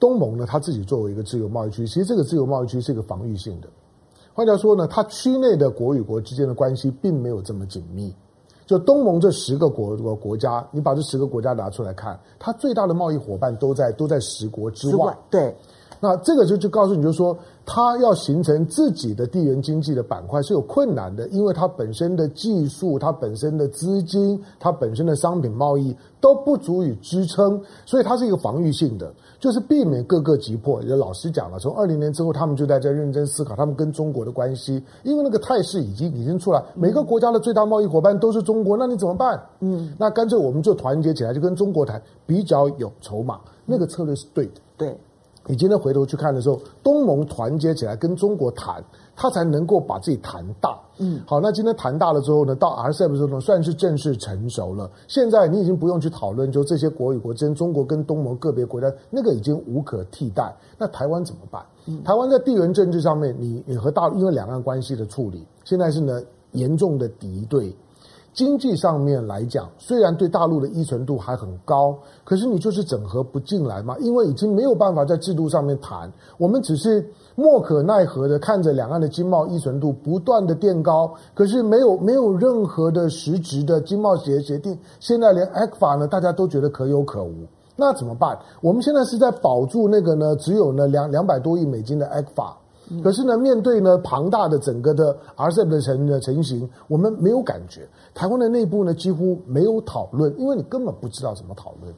东盟呢，它自己作为一个自由贸易区，其实这个自由贸易区是一个防御性的。换句话说呢，它区内的国与国之间的关系并没有这么紧密。就东盟这十个国国国家，你把这十个国家拿出来看，它最大的贸易伙伴都在都在十国之外。之外对，那这个就就告诉你，就说。它要形成自己的地缘经济的板块是有困难的，因为它本身的技术、它本身的资金、它本身的商品贸易都不足以支撑，所以它是一个防御性的，就是避免各个击破。也老实讲了，从二零年之后，他们就在这认真思考他们跟中国的关系，因为那个态势已经已经出来，每个国家的最大贸易伙伴都是中国，那你怎么办？嗯，那干脆我们就团结起来，就跟中国谈，比较有筹码，那个策略是对的。对。你今天回头去看的时候，东盟团结起来跟中国谈，他才能够把自己谈大。嗯，好，那今天谈大了之后呢，到 RCEP 的时候呢，算是正式成熟了。现在你已经不用去讨论，就这些国与国之间，中国跟东盟个别国家那个已经无可替代。那台湾怎么办？嗯，台湾在地缘政治上面，你你和大陆因为两岸关系的处理，现在是呢严重的敌对。经济上面来讲，虽然对大陆的依存度还很高，可是你就是整合不进来嘛，因为已经没有办法在制度上面谈，我们只是莫可奈何的看着两岸的经贸依存度不断的垫高，可是没有没有任何的实质的经贸协协定，现在连 ECFA 呢，大家都觉得可有可无。那怎么办？我们现在是在保住那个呢，只有呢两两百多亿美金的 ECFA，可是呢，面对呢庞大的整个的 RCEP 的成的成型，我们没有感觉。台湾的内部呢几乎没有讨论，因为你根本不知道怎么讨论。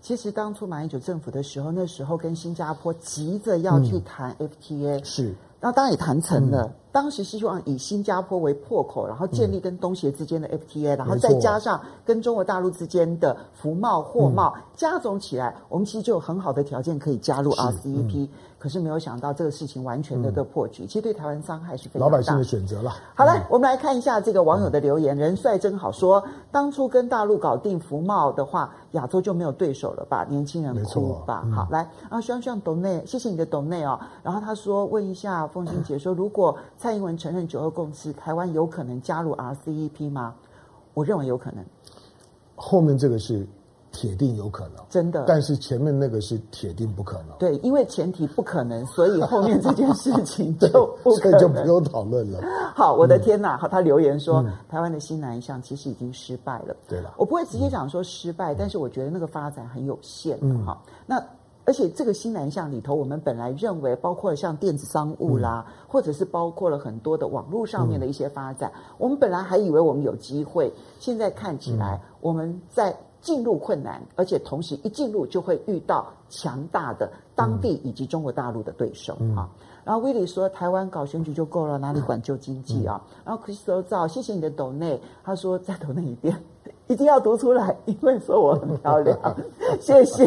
其实当初马英九政府的时候，那时候跟新加坡急着要去谈 FTA，嗯、是，那当然也谈成了。嗯当时是希望以新加坡为破口，然后建立跟东协之间的 FTA，、嗯、然后再加上跟中国大陆之间的服贸、货贸、嗯、加总起来，我们其实就有很好的条件可以加入 RCEP。可是没有想到这个事情完全的的破局，嗯、其实对台湾伤害是非常大。老百姓的选择了。好了，嗯、我们来看一下这个网友的留言。嗯、人帅真好说，当初跟大陆搞定服贸的话，亚洲就没有对手了吧？年轻人哭吧。嗯、好，来，啊，希望希望董内，谢谢你的董内哦。然后他说，问一下凤心姐说，如果蔡英文承认九二共识，台湾有可能加入 RCEP 吗？我认为有可能。后面这个是。铁定有可能，真的。但是前面那个是铁定不可能。对，因为前提不可能，所以后面这件事情就 不可能，所以就不用讨论了。好，我的天哪！好，他留言说，嗯、台湾的新南向其实已经失败了。对了，我不会直接讲说失败，嗯、但是我觉得那个发展很有限。嗯，好，那而且这个新南向里头，我们本来认为包括了像电子商务啦，嗯、或者是包括了很多的网络上面的一些发展，嗯、我们本来还以为我们有机会，现在看起来我们在。进入困难，而且同时一进入就会遇到强大的当地以及中国大陆的对手啊。嗯、然后威利说，台湾搞选举就够了，哪里管旧经济啊？嗯、然后 Crystal 造，谢谢你的抖内，他说再抖内一遍，一定要读出来，因为说我很漂亮，谢谢。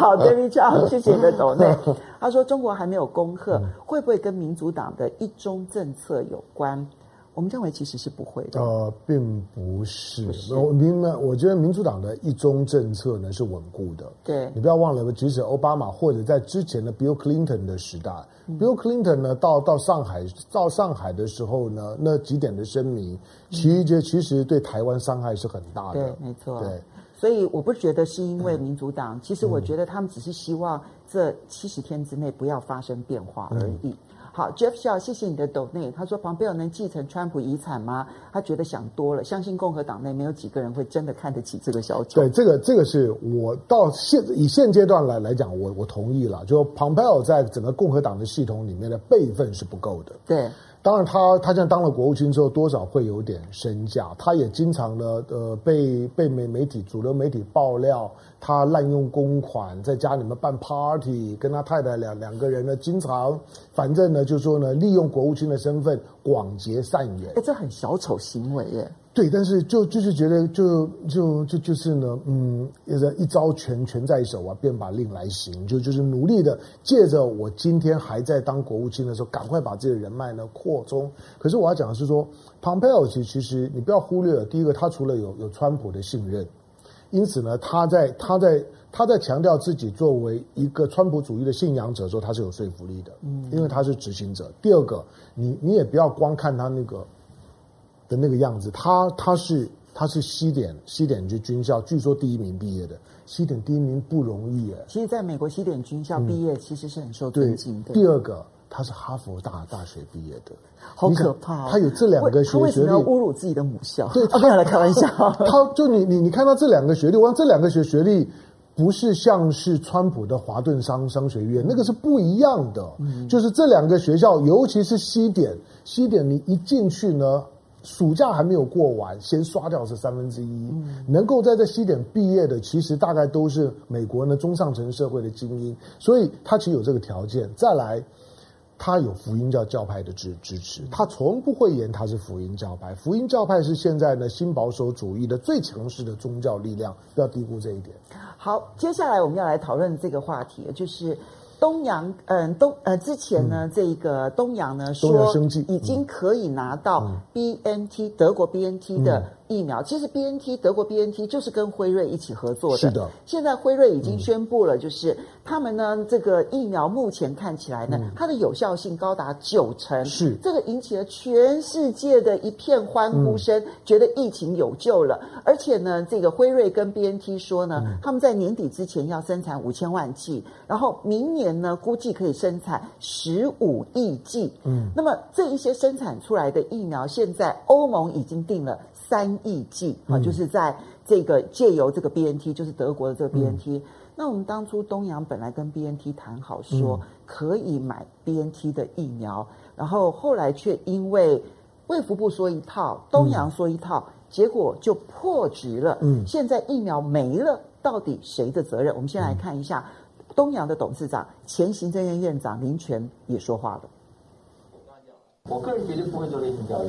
好，David Chow，谢谢你的抖内。他说中国还没有恭贺，会不会跟民主党的一中政策有关？我们认为其实是不会的。呃，并不是。我明白，我觉得民主党的一中政策呢是稳固的。对，你不要忘了，即使奥巴马或者在之前的 Bill Clinton 的时代，嗯，Bill Clinton 呢到到上海到上海的时候呢，那几点的声明，其实其实对台湾伤害是很大的。对，没错。对，所以我不觉得是因为民主党，嗯，其实我觉得他们只是希望这七十天之内不要发生变化而已。嗯好，Jeff Shaw，谢谢你的 donate。他说，庞贝尔能继承川普遗产吗？他觉得想多了，相信共和党内没有几个人会真的看得起这个小九。对，这个这个是我到现以现阶段来来讲，我我同意了。就庞贝尔在整个共和党的系统里面的辈分是不够的。对。当然他，他他现在当了国务卿之后，多少会有点身价。他也经常呢，呃，被被媒媒体、主流媒体爆料，他滥用公款，在家里面办 party，跟他太太两两个人呢，经常，反正呢，就是说呢，利用国务卿的身份广结善缘。哎，这很小丑行为耶。对，但是就就是觉得就就就就是呢，嗯，一招权权在手啊，便把令来行，就就是努力的借着我今天还在当国务卿的时候，赶快把自己的人脉呢扩充。可是我要讲的是说，Pompeo 其实你不要忽略了，第一个他除了有有川普的信任，因此呢，他在他在他在强调自己作为一个川普主义的信仰者的时候，他是有说服力的，嗯，因为他是执行者。第二个，你你也不要光看他那个。的那个样子，他他是他是西点西点军军校，据说第一名毕业的。西点第一名不容易哎。其实，在美国西点军校毕业，其实是很受尊敬的。第二个，他是哈佛大大学毕业的，好可怕、哦。他有这两个学学历，侮辱自己的母校？对，他不要来开玩笑。他 就你你你看到这两个学历，我这两个学学历不是像是川普的华顿商商学院，嗯、那个是不一样的。嗯，就是这两个学校，尤其是西点，西点你一进去呢。暑假还没有过完，先刷掉是三分之一。嗯、能够在这西点毕业的，其实大概都是美国呢中上层社会的精英，所以他其实有这个条件。再来，他有福音教教派的支支持，他从不会言他是福音教派。福音教派是现在呢新保守主义的最强势的宗教力量，不要低估这一点。好，接下来我们要来讨论这个话题，就是。东洋，嗯，东，呃，之前呢，嗯、这个东洋呢说已经可以拿到 BNT、嗯、德国 BNT 的。疫苗其实 B N T 德国 B N T 就是跟辉瑞一起合作的。是的。现在辉瑞已经宣布了，就是他们呢这个疫苗目前看起来呢，它的有效性高达九成。是。这个引起了全世界的一片欢呼声，觉得疫情有救了。而且呢，这个辉瑞跟 B N T 说呢，他们在年底之前要生产五千万剂，然后明年呢估计可以生产十五亿剂。嗯。那么这一些生产出来的疫苗，现在欧盟已经定了。三亿剂啊，就是在这个借由这个 BNT，就是德国的这个 BNT。嗯、那我们当初东阳本来跟 BNT 谈好说可以买 BNT 的疫苗，然后后来却因为卫福部说一套，东阳说一套，结果就破局了。嗯，现在疫苗没了，到底谁的责任？我们先来看一下东阳的董事长、前行政院院长林权也说话了。我个人绝对不会做内线交易，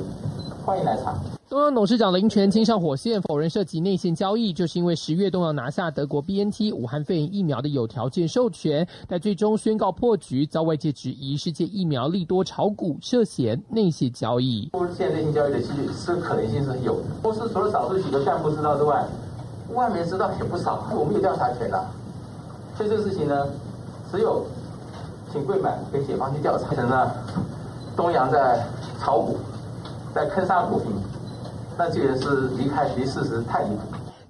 欢迎来查。东洋董事长林权亲上火线，否认涉及内线交易，就是因为十月东洋拿下德国 BNT 武汉肺炎疫苗的有条件授权，但最终宣告破局，遭外界质疑世界疫苗利多炒股，涉嫌内线交易。不是现在内线交易的几率是可能性是有的，公司除了少数几个干部知道之外，外面知道也不少，我们有调查权的。所以这个事情呢，只有请贵买给检方去调查。成了。东阳在炒股，在坑杀股民，那这也是离开离事实太离谱。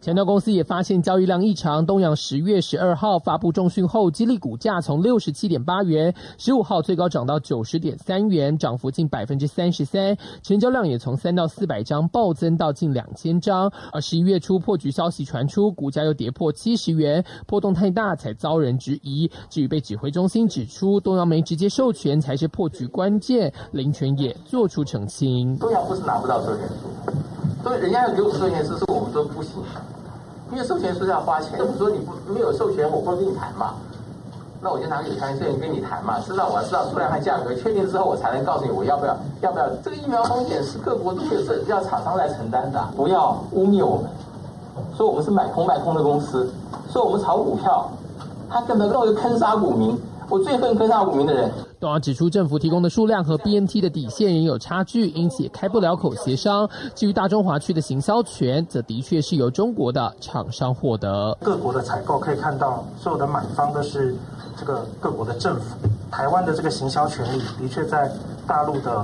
强调公司也发现交易量异常。东阳十月十二号发布重讯后，激励股价从六十七点八元，十五号最高涨到九十点三元，涨幅近百分之三十三。成交量也从三到四百张暴增到近两千张。而十一月初破局消息传出，股价又跌破七十元，波动太大才遭人质疑。至于被指挥中心指出东阳没直接授权才是破局关键，林权也做出澄清。东阳不是拿不到授权书，所以人家要给我授权书，是我们都不行。因为授权书是要花钱，政府说你不没有授权，我不跟你谈嘛。那我就拿个有条件授权跟你谈嘛，知道我要知道数量和价格，确定之后我才能告诉你我要不要，要不要。这个疫苗风险是各国都有是要厂商来承担的，不要污蔑我们，说我们是买空卖空的公司，说我们炒股票，他根本就是坑杀股民。我最恨坑杀股民的人。东洋指出，政府提供的数量和 BNT 的底线仍有差距，因此开不了口协商。至于大中华区的行销权，则的确是由中国的厂商获得。各国的采购可以看到，所有的买方都是这个各国的政府。台湾的这个行销权利的确在大陆的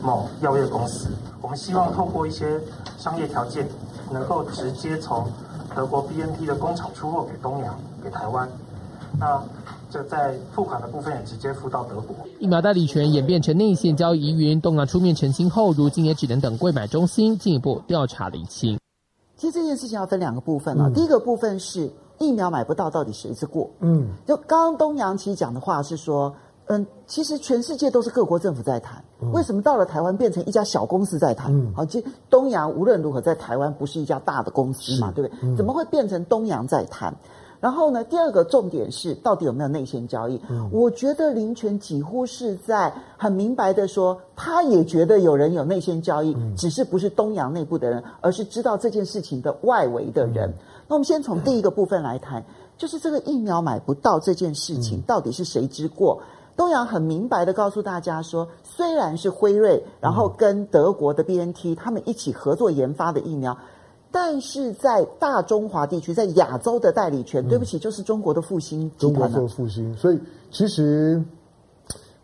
某药业公司。我们希望透过一些商业条件，能够直接从德国 BNT 的工厂出货给东洋，给台湾。那。这在付款的部分也直接付到德国。疫苗代理权演变成内线交易疑云，东洋出面澄清后，如今也只能等柜买中心进一步调查厘清。其实这件事情要分两个部分啊、第一个部分是疫苗买不到，到底谁之过？嗯，就刚刚东阳其实讲的话是说，嗯，其实全世界都是各国政府在谈，嗯、为什么到了台湾变成一家小公司在谈？好、嗯，其实东阳无论如何在台湾不是一家大的公司嘛，对不对？嗯、怎么会变成东阳在谈？然后呢，第二个重点是，到底有没有内线交易？嗯、我觉得林权几乎是在很明白的说，他也觉得有人有内线交易，嗯、只是不是东洋内部的人，而是知道这件事情的外围的人。嗯、那我们先从第一个部分来谈，就是这个疫苗买不到这件事情，到底是谁之过？嗯、东洋很明白的告诉大家说，虽然是辉瑞，然后跟德国的 BNT 他们一起合作研发的疫苗。但是在大中华地区，在亚洲的代理权，嗯、对不起，就是中国的复星。中国做复兴，所以其实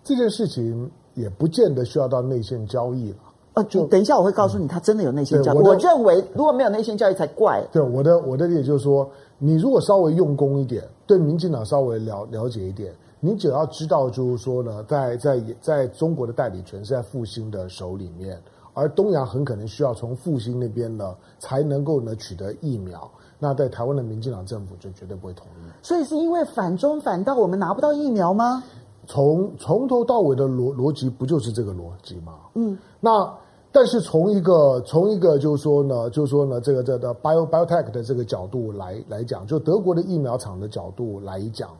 这件事情也不见得需要到内线交易了。呃，就等一下我会告诉你，他真的有内线交易。我，我认为如果没有内线交易才怪。对，我的我的理解就是说，你如果稍微用功一点，对民进党稍微了了解一点，你只要知道就是说呢，在在在中国的代理权是在复兴的手里面。而东洋很可能需要从复兴那边呢，才能够呢取得疫苗。那在台湾的民进党政府就绝对不会同意。所以是因为反中反到我们拿不到疫苗吗？从从头到尾的逻逻辑不就是这个逻辑吗？嗯。那但是从一个从一个就是说呢，就是说呢，这个这个 bio biotech 的这个角度来来讲，就德国的疫苗厂的角度来讲，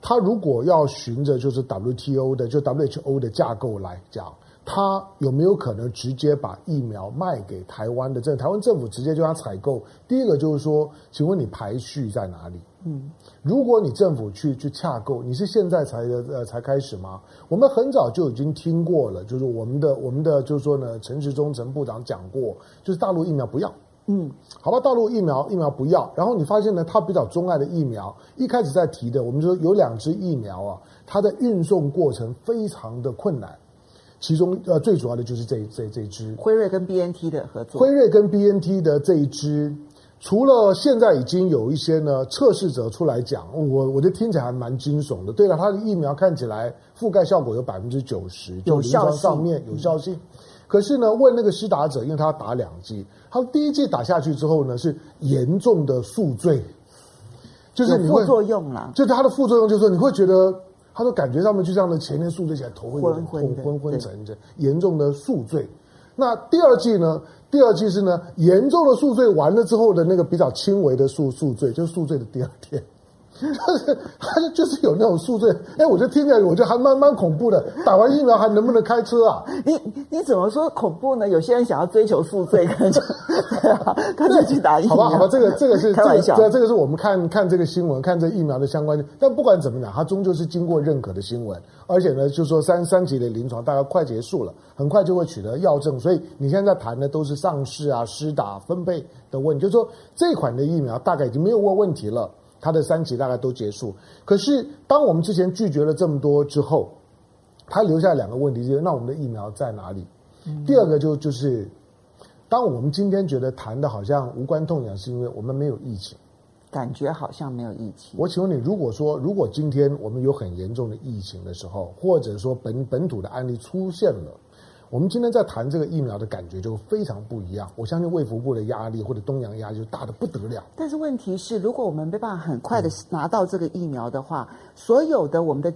他如果要循着就是 WTO 的就 WHO 的架构来讲。他有没有可能直接把疫苗卖给台湾的？政台湾政府直接就要采购。第一个就是说，请问你排序在哪里？嗯，如果你政府去去洽购，你是现在才呃才开始吗？我们很早就已经听过了，就是我们的我们的就是说呢，陈时中陈部长讲过，就是大陆疫苗不要。嗯，好吧，大陆疫苗疫苗不要。然后你发现呢，他比较钟爱的疫苗，一开始在提的，我们就说有两支疫苗啊，它的运送过程非常的困难。其中呃最主要的就是这这这一支辉瑞跟 BNT 的合作。辉瑞跟 BNT 的这一支，除了现在已经有一些呢测试者出来讲，我我觉得听起来还蛮惊悚的。对了，它的疫苗看起来覆盖效果有百分之九十，有效上面有效性。可是呢，问那个施打者，因为他打两剂，他第一剂打下去之后呢，是严重的宿醉，就是你会副作用了，就是它的副作用就是说你会觉得，他说感觉上面就像那前面宿醉起来头会有点昏昏昏昏沉沉，严重的宿醉。那第二季呢？第二季是呢，严重的宿醉完了之后的那个比较轻微的宿宿醉，就是宿醉的第二天。他是他就是有那种宿醉，哎，我就听起来我就还蛮蛮恐怖的。打完疫苗还能不能开车啊？你你怎么说恐怖呢？有些人想要追求宿醉，可能就 他就去打疫苗。好吧，好吧，这个这个是开玩笑，这个、这个是我们看看这个新闻，看这疫苗的相关。但不管怎么讲，它终究是经过认可的新闻，而且呢，就说三三级的临床大概快结束了，很快就会取得药证。所以你现在在谈的都是上市啊、施打、分配的问题，就是说这款的疫苗大概已经没有问问题了。它的三期大概都结束，可是当我们之前拒绝了这么多之后，它留下两个问题，就是那我们的疫苗在哪里？嗯、第二个就就是，当我们今天觉得谈的好像无关痛痒，是因为我们没有疫情，感觉好像没有疫情。我请问你，如果说如果今天我们有很严重的疫情的时候，或者说本本土的案例出现了。我们今天在谈这个疫苗的感觉就非常不一样。我相信卫福部的压力或者东洋压力就大的不得了。但是问题是，如果我们没办法很快的拿到这个疫苗的话，嗯、所有的我们的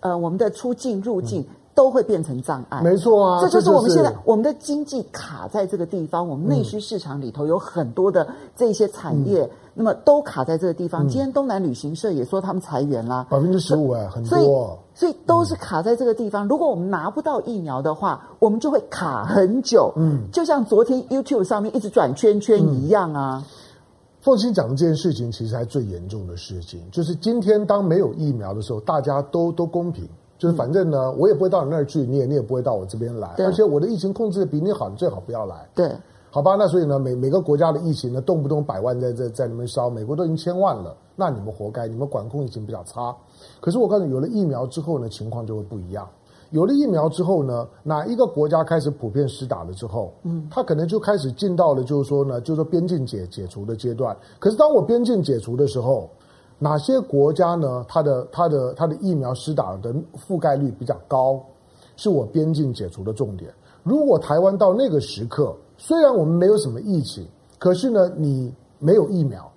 呃我们的出境入境都会变成障碍。没错啊，这就是我们现在我们的经济卡在这个地方，我们内需市场里头有很多的这些产业。嗯那么都卡在这个地方。今天东南旅行社也说他们裁员啦，百分之十五哎，很多。所以，所以都是卡在这个地方。如果我们拿不到疫苗的话，我们就会卡很久。嗯，就像昨天 YouTube 上面一直转圈圈一样啊。凤馨讲的这件事情，其实还最严重的事情，就是今天当没有疫苗的时候，大家都都公平，就是反正呢，我也不会到你那儿去，你也你也不会到我这边来，而且我的疫情控制的比你好，你最好不要来。对。好吧，那所以呢，每每个国家的疫情呢，动不动百万在在在那边烧，美国都已经千万了，那你们活该，你们管控疫情比较差。可是我告诉你，有了疫苗之后呢，情况就会不一样。有了疫苗之后呢，哪一个国家开始普遍施打了之后，嗯，他可能就开始进到了就是说呢，就是说边境解解除的阶段。可是当我边境解除的时候，哪些国家呢？它的它的它的疫苗施打的覆盖率比较高，是我边境解除的重点。如果台湾到那个时刻，虽然我们没有什么疫情，可是呢，你没有疫苗，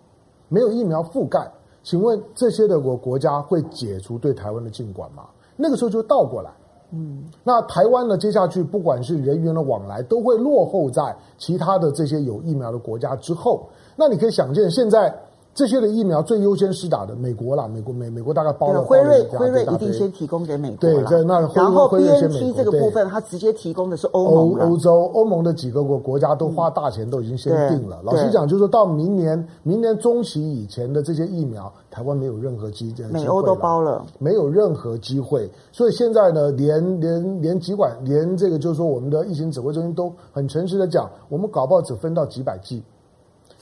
没有疫苗覆盖，请问这些的国国家会解除对台湾的禁管吗？那个时候就倒过来，嗯，那台湾呢，接下去不管是人员的往来，都会落后在其他的这些有疫苗的国家之后。那你可以想见，现在。这些的疫苗最优先施打的美国啦，美国美美国大概包了辉瑞，辉瑞一定先提供给美国。对，在那然后 BNT 这个部分，它直接提供的是欧盟。欧洲欧盟的几个国国家都花大钱，都已经先定了。老实讲，就是说到明年明年中期以前的这些疫苗，台湾没有任何机会。美欧都包了，没有任何机会。所以现在呢，连连连疾管连这个就是说，我们的疫情指挥中心都很诚实的讲，我们搞不好只分到几百剂。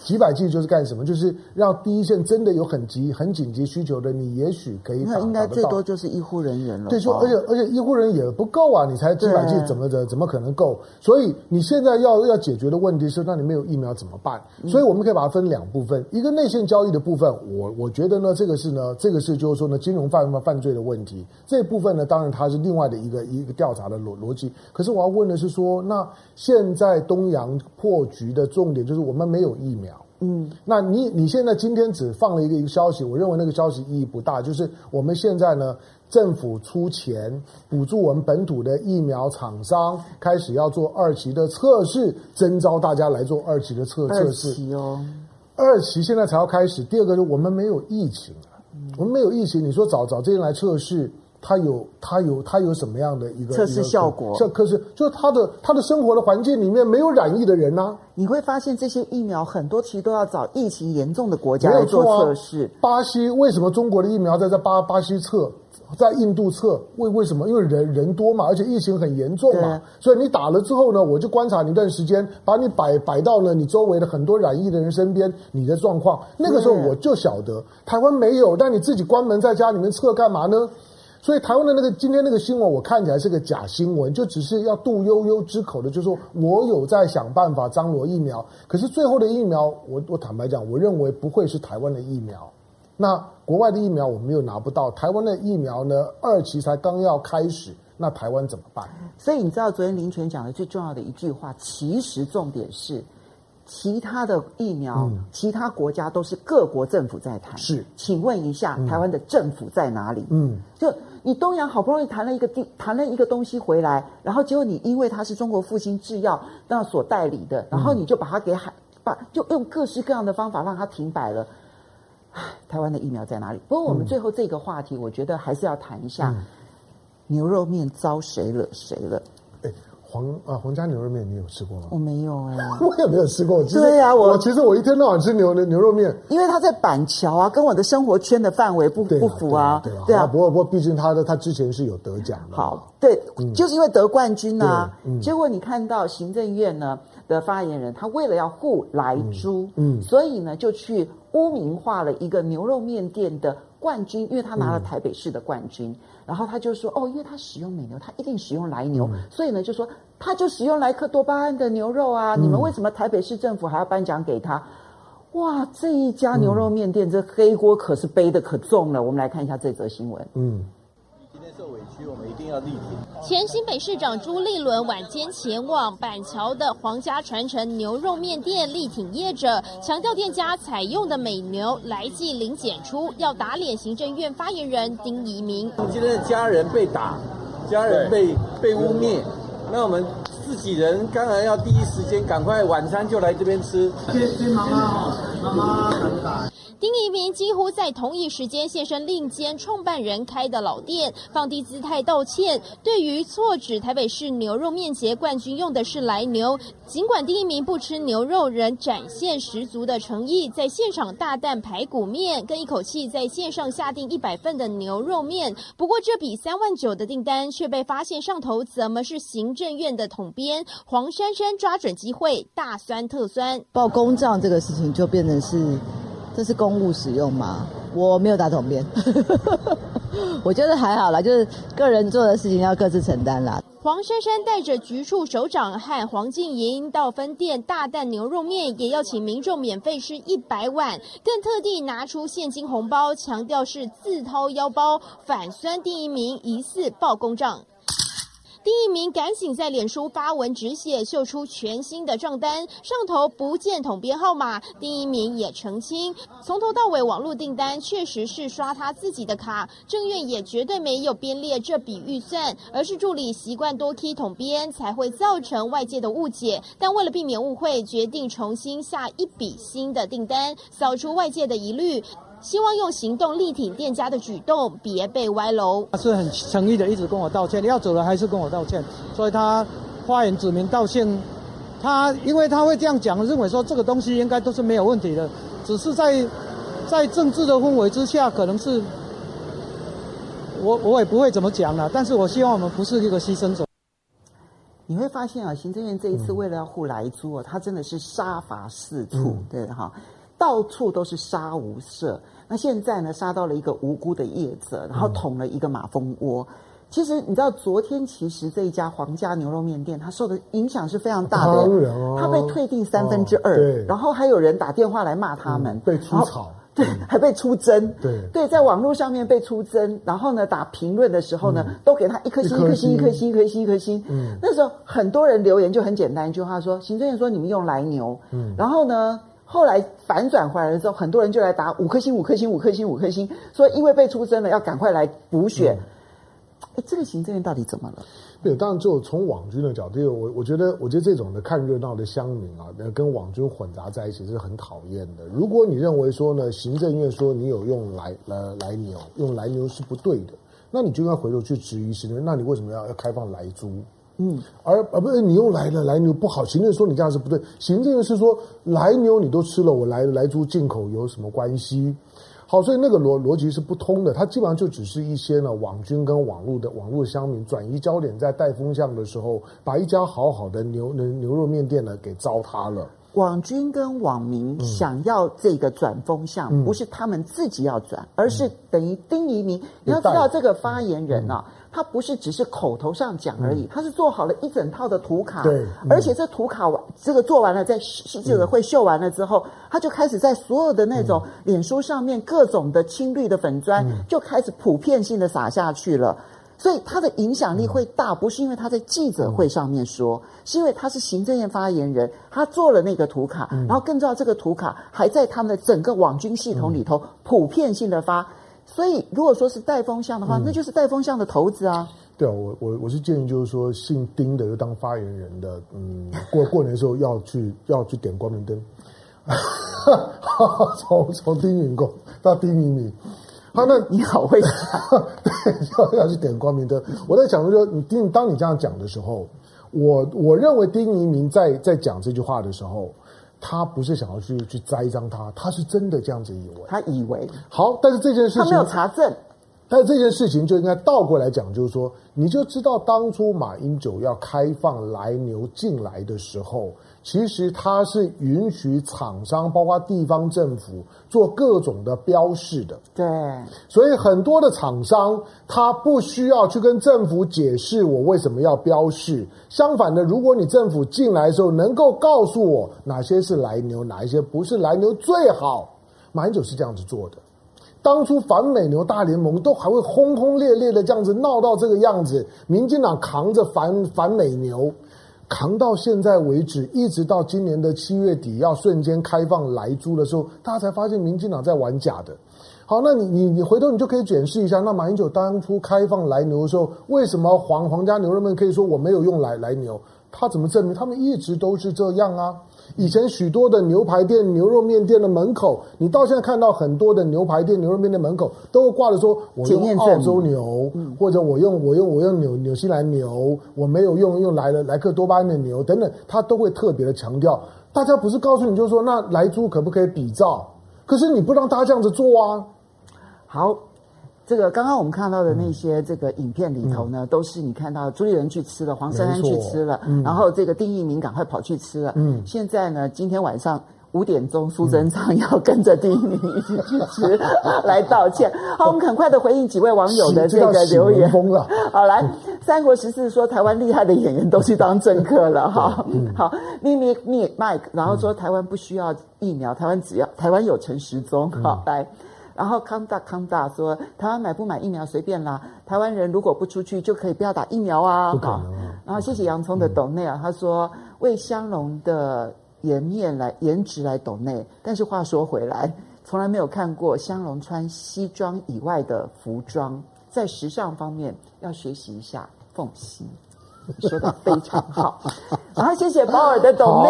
几百剂就是干什么？就是让第一线真的有很急、很紧急需求的，你也许可以打。那应该最多就是医护人员了。对，就而且而且医护人员也不够啊！你才几百剂，怎么怎怎么可能够？所以你现在要要解决的问题是，那你没有疫苗怎么办？所以我们可以把它分两部分，一个内线交易的部分，我我觉得呢，这个是呢，这个是就是说呢，金融犯犯罪的问题。这一部分呢，当然它是另外的一个一个调查的逻逻辑。可是我要问的是说，那现在东洋破局的重点就是我们没有疫苗。嗯，那你你现在今天只放了一个一个消息，我认为那个消息意义不大。就是我们现在呢，政府出钱补助我们本土的疫苗厂商，开始要做二期的测试，征召大家来做二期的测测试。二期哦，二期现在才要开始。第二个是我们没有疫情，我们没有疫情，你说找找这些人来测试。他有它有它有什么样的一个测试效果？这可是就是他的他的生活的环境里面没有染疫的人呢、啊。你会发现这些疫苗很多其实都要找疫情严重的国家来做测试。巴西为什么中国的疫苗在在巴巴西测，在印度测？为为什么？因为人人多嘛，而且疫情很严重嘛。所以你打了之后呢，我就观察你一段时间，把你摆摆到了你周围的很多染疫的人身边，你的状况。那个时候我就晓得台湾没有，但你自己关门在家里面测干嘛呢？所以台湾的那个今天那个新闻，我看起来是个假新闻，就只是要杜悠悠之口的，就是说我有在想办法张罗疫苗，可是最后的疫苗，我我坦白讲，我认为不会是台湾的疫苗。那国外的疫苗我们又拿不到，台湾的疫苗呢，二期才刚要开始，那台湾怎么办？所以你知道昨天林权讲的最重要的一句话，其实重点是。其他的疫苗，嗯、其他国家都是各国政府在谈。是，请问一下，嗯、台湾的政府在哪里？嗯，就你东阳好不容易谈了一个地，谈了一个东西回来，然后结果你因为它是中国复兴制药那所代理的，然后你就把它给海，把就用各式各样的方法让它停摆了。唉，台湾的疫苗在哪里？不过我们最后这个话题，我觉得还是要谈一下、嗯、牛肉面遭谁惹谁了。黄啊，黄家牛肉面你有吃过吗？我没有哎、欸，我也没有吃过。对呀、啊，我，我其实我一天到晚吃牛牛肉面，因为它在板桥啊，跟我的生活圈的范围不不符啊。对啊，对啊。不过不过，毕竟他的他之前是有得奖的。好，对，嗯、就是因为得冠军啊。嗯、结果你看到行政院呢的发言人，他为了要护莱猪，嗯，嗯所以呢就去污名化了一个牛肉面店的冠军，因为他拿了台北市的冠军。嗯然后他就说：“哦，因为他使用美牛，他一定使用来牛，嗯、所以呢，就说他就使用莱克多巴胺的牛肉啊！嗯、你们为什么台北市政府还要颁奖给他？哇，这一家牛肉面店，嗯、这黑锅可是背得可重了。我们来看一下这则新闻。嗯。”受委屈，我们一定要力挺。前新北市长朱立伦晚间前往板桥的皇家传承牛肉面店力挺业者，强调店家采用的美牛来记零检出，要打脸行政院发言人丁怡铭。今天的家人被打，家人被被污蔑，那我们自己人当然要第一时间赶快晚餐就来这边吃。谢谢妈妈，妈妈很感。丁一鸣几乎在同一时间现身另间创办人开的老店，放低姿态道歉。对于错指台北市牛肉面节冠军用的是来牛，尽管丁怡铭不吃牛肉，仍展现十足的诚意，在现场大啖排骨面，跟一口气在线上下订一百份的牛肉面。不过这笔三万九的订单却被发现上头怎么是行政院的统编黄珊珊抓准机会大酸特酸报公账这个事情就变成是。这是公务使用吗？我没有打统编，我觉得还好啦，就是个人做的事情要各自承担啦。黄珊珊带着局处首长和黄静莹到分店大啖牛肉面，也要请民众免费吃一百碗，更特地拿出现金红包，强调是自掏腰包，反酸第一名疑似报公账。丁一鸣赶紧在脸书发文止血，秀出全新的账单，上头不见统编号码。丁一鸣也澄清，从头到尾网络订单确实是刷他自己的卡，正院也绝对没有编列这笔预算，而是助理习惯多 key 统编，才会造成外界的误解。但为了避免误会，决定重新下一笔新的订单，扫除外界的疑虑。希望用行动力挺店家的举动，别被歪楼。他是很诚意的，一直跟我道歉，要走了还是跟我道歉，所以他发言指名道姓。他因为他会这样讲，认为说这个东西应该都是没有问题的，只是在在政治的氛围之下，可能是我我也不会怎么讲了。但是我希望我们不是一个牺牲者。你会发现啊，行政院这一次为了要护莱猪啊，他真的是杀伐四处，嗯、对哈。到处都是杀无赦，那现在呢，杀到了一个无辜的业者，然后捅了一个马蜂窝。嗯、其实你知道，昨天其实这一家皇家牛肉面店，它受的影响是非常大的。当然哦，它被退订三分之二，对，然后还有人打电话来骂他们，嗯、被出草，对，还被出征，对。对，在网络上面被出征，然后呢，打评论的时候呢，嗯、都给他一颗星，一颗星，一颗星，一颗星，一颗星。嗯，那时候很多人留言就很简单一句话说：行政院说你们用来牛，嗯，然后呢？后来反转回来了之后，很多人就来打五颗星、五颗星、五颗星、五颗星，说因为被出征了，要赶快来补选。哎、嗯，这个行政院到底怎么了？对，当然就从网军的角度，我我觉得，我觉得这种的看热闹的乡民啊，跟网军混杂在一起是很讨厌的。如果你认为说呢，行政院说你有用莱呃莱牛，用莱牛是不对的，那你就应该回头去质疑行政院，那你为什么要要开放莱猪？嗯，而而不是你又来了，来牛不好，行政说你这样是不对。行政是说来牛你都吃了，我来来猪进口有什么关系？好，所以那个逻逻辑是不通的。它基本上就只是一些呢网军跟网络的网络乡民转移焦点，在带风向的时候，把一家好好的牛牛牛肉面店呢给糟蹋了。网军跟网民想要这个转风向，嗯、不是他们自己要转，而是等于丁怡铭。嗯、你要知道，这个发言人啊，嗯、他不是只是口头上讲而已，嗯、他是做好了一整套的图卡。而且这图卡完，这个做完了，在记者会秀完了之后，嗯、他就开始在所有的那种脸书上面各种的青绿的粉砖，嗯、就开始普遍性的撒下去了。所以他的影响力会大，不是因为他在记者会上面说，是因为他是行政院发言人，他做了那个图卡，然后更重要，这个图卡还在他们的整个网军系统里头普遍性的发。所以如果说是带风向的话，那就是带风向的头子啊。对啊，我我我是建议，就是说姓丁的又当发言人的，嗯，过过年的时候要去要去点光明灯，从从丁允恭到丁明明。好，那你好会讲，对，要要去点光明灯。我在讲的就是你丁，当你这样讲的时候，我我认为丁一明在在讲这句话的时候，他不是想要去去栽赃他，他是真的这样子以为，他以为好，但是这件事情他没有查证。但这件事情就应该倒过来讲，就是说，你就知道当初马英九要开放莱牛进来的时候，其实它是允许厂商，包括地方政府做各种的标示的。对，所以很多的厂商他不需要去跟政府解释我为什么要标示。相反的，如果你政府进来的时候能够告诉我哪些是来牛，哪一些不是来牛，最好。马英九是这样子做的。当初反美牛大联盟都还会轰轰烈烈的这样子闹到这个样子，民进党扛着反反美牛，扛到现在为止，一直到今年的七月底要瞬间开放来猪的时候，大家才发现民进党在玩假的。好，那你你你回头你就可以检视一下，那马英九当初开放来牛的时候，为什么皇皇家牛肉们可以说我没有用来来牛？他怎么证明？他们一直都是这样啊。以前许多的牛排店、牛肉面店的门口，你到现在看到很多的牛排店、牛肉面的门口都挂着说：“我用澳洲牛，或者我用我用我用纽纽西兰牛，我没有用用来了莱克多巴胺的牛等等，他都会特别的强调。大家不是告诉你，就是说那莱猪可不可以比照？可是你不让大家这样子做啊。好。这个刚刚我们看到的那些这个影片里头呢，嗯、都是你看到朱立伦去吃了，黄珊珊去吃了，嗯、然后这个丁义明赶快跑去吃了。嗯，现在呢，今天晚上五点钟，苏贞昌要跟着丁一明一起去吃，嗯、来道歉。好，我们很快的回应几位网友的这个留言。疯了好，来，三国十四说台湾厉害的演员都去当政客了哈。嗯、好，咪咪咪 Mike，然后说台湾不需要疫苗，台湾只要台湾有陈时中。好，来。然后康大康大说：“台湾买不买疫苗随便啦，台湾人如果不出去就可以不要打疫苗啊。”好，然后谢谢洋葱的抖内啊，他说为香龙的颜面来颜值来抖内，但是话说回来，从来没有看过香龙穿西装以外的服装，在时尚方面要学习一下凤西，说的非常好。然后谢谢鲍尔的抖内，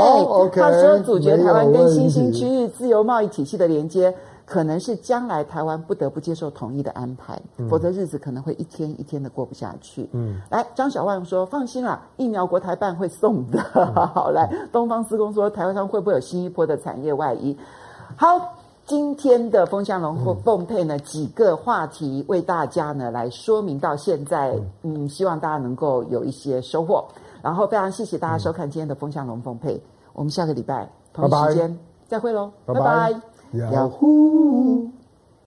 他说主角台湾跟新兴区域自由贸易体系的连接。可能是将来台湾不得不接受统一的安排，嗯、否则日子可能会一天一天的过不下去。嗯，来，张小万说：“放心啦，疫苗国台办会送的。嗯” 好，来，东方司工说：“台湾上会不会有新一波的产业外移？”好，今天的风向龙凤凤配呢，几个话题为大家呢来说明到现在，嗯，希望大家能够有一些收获。然后非常谢谢大家收看今天的风向龙凤配，我们下个礼拜同一时间再会喽，拜拜。拜拜 Yahoo!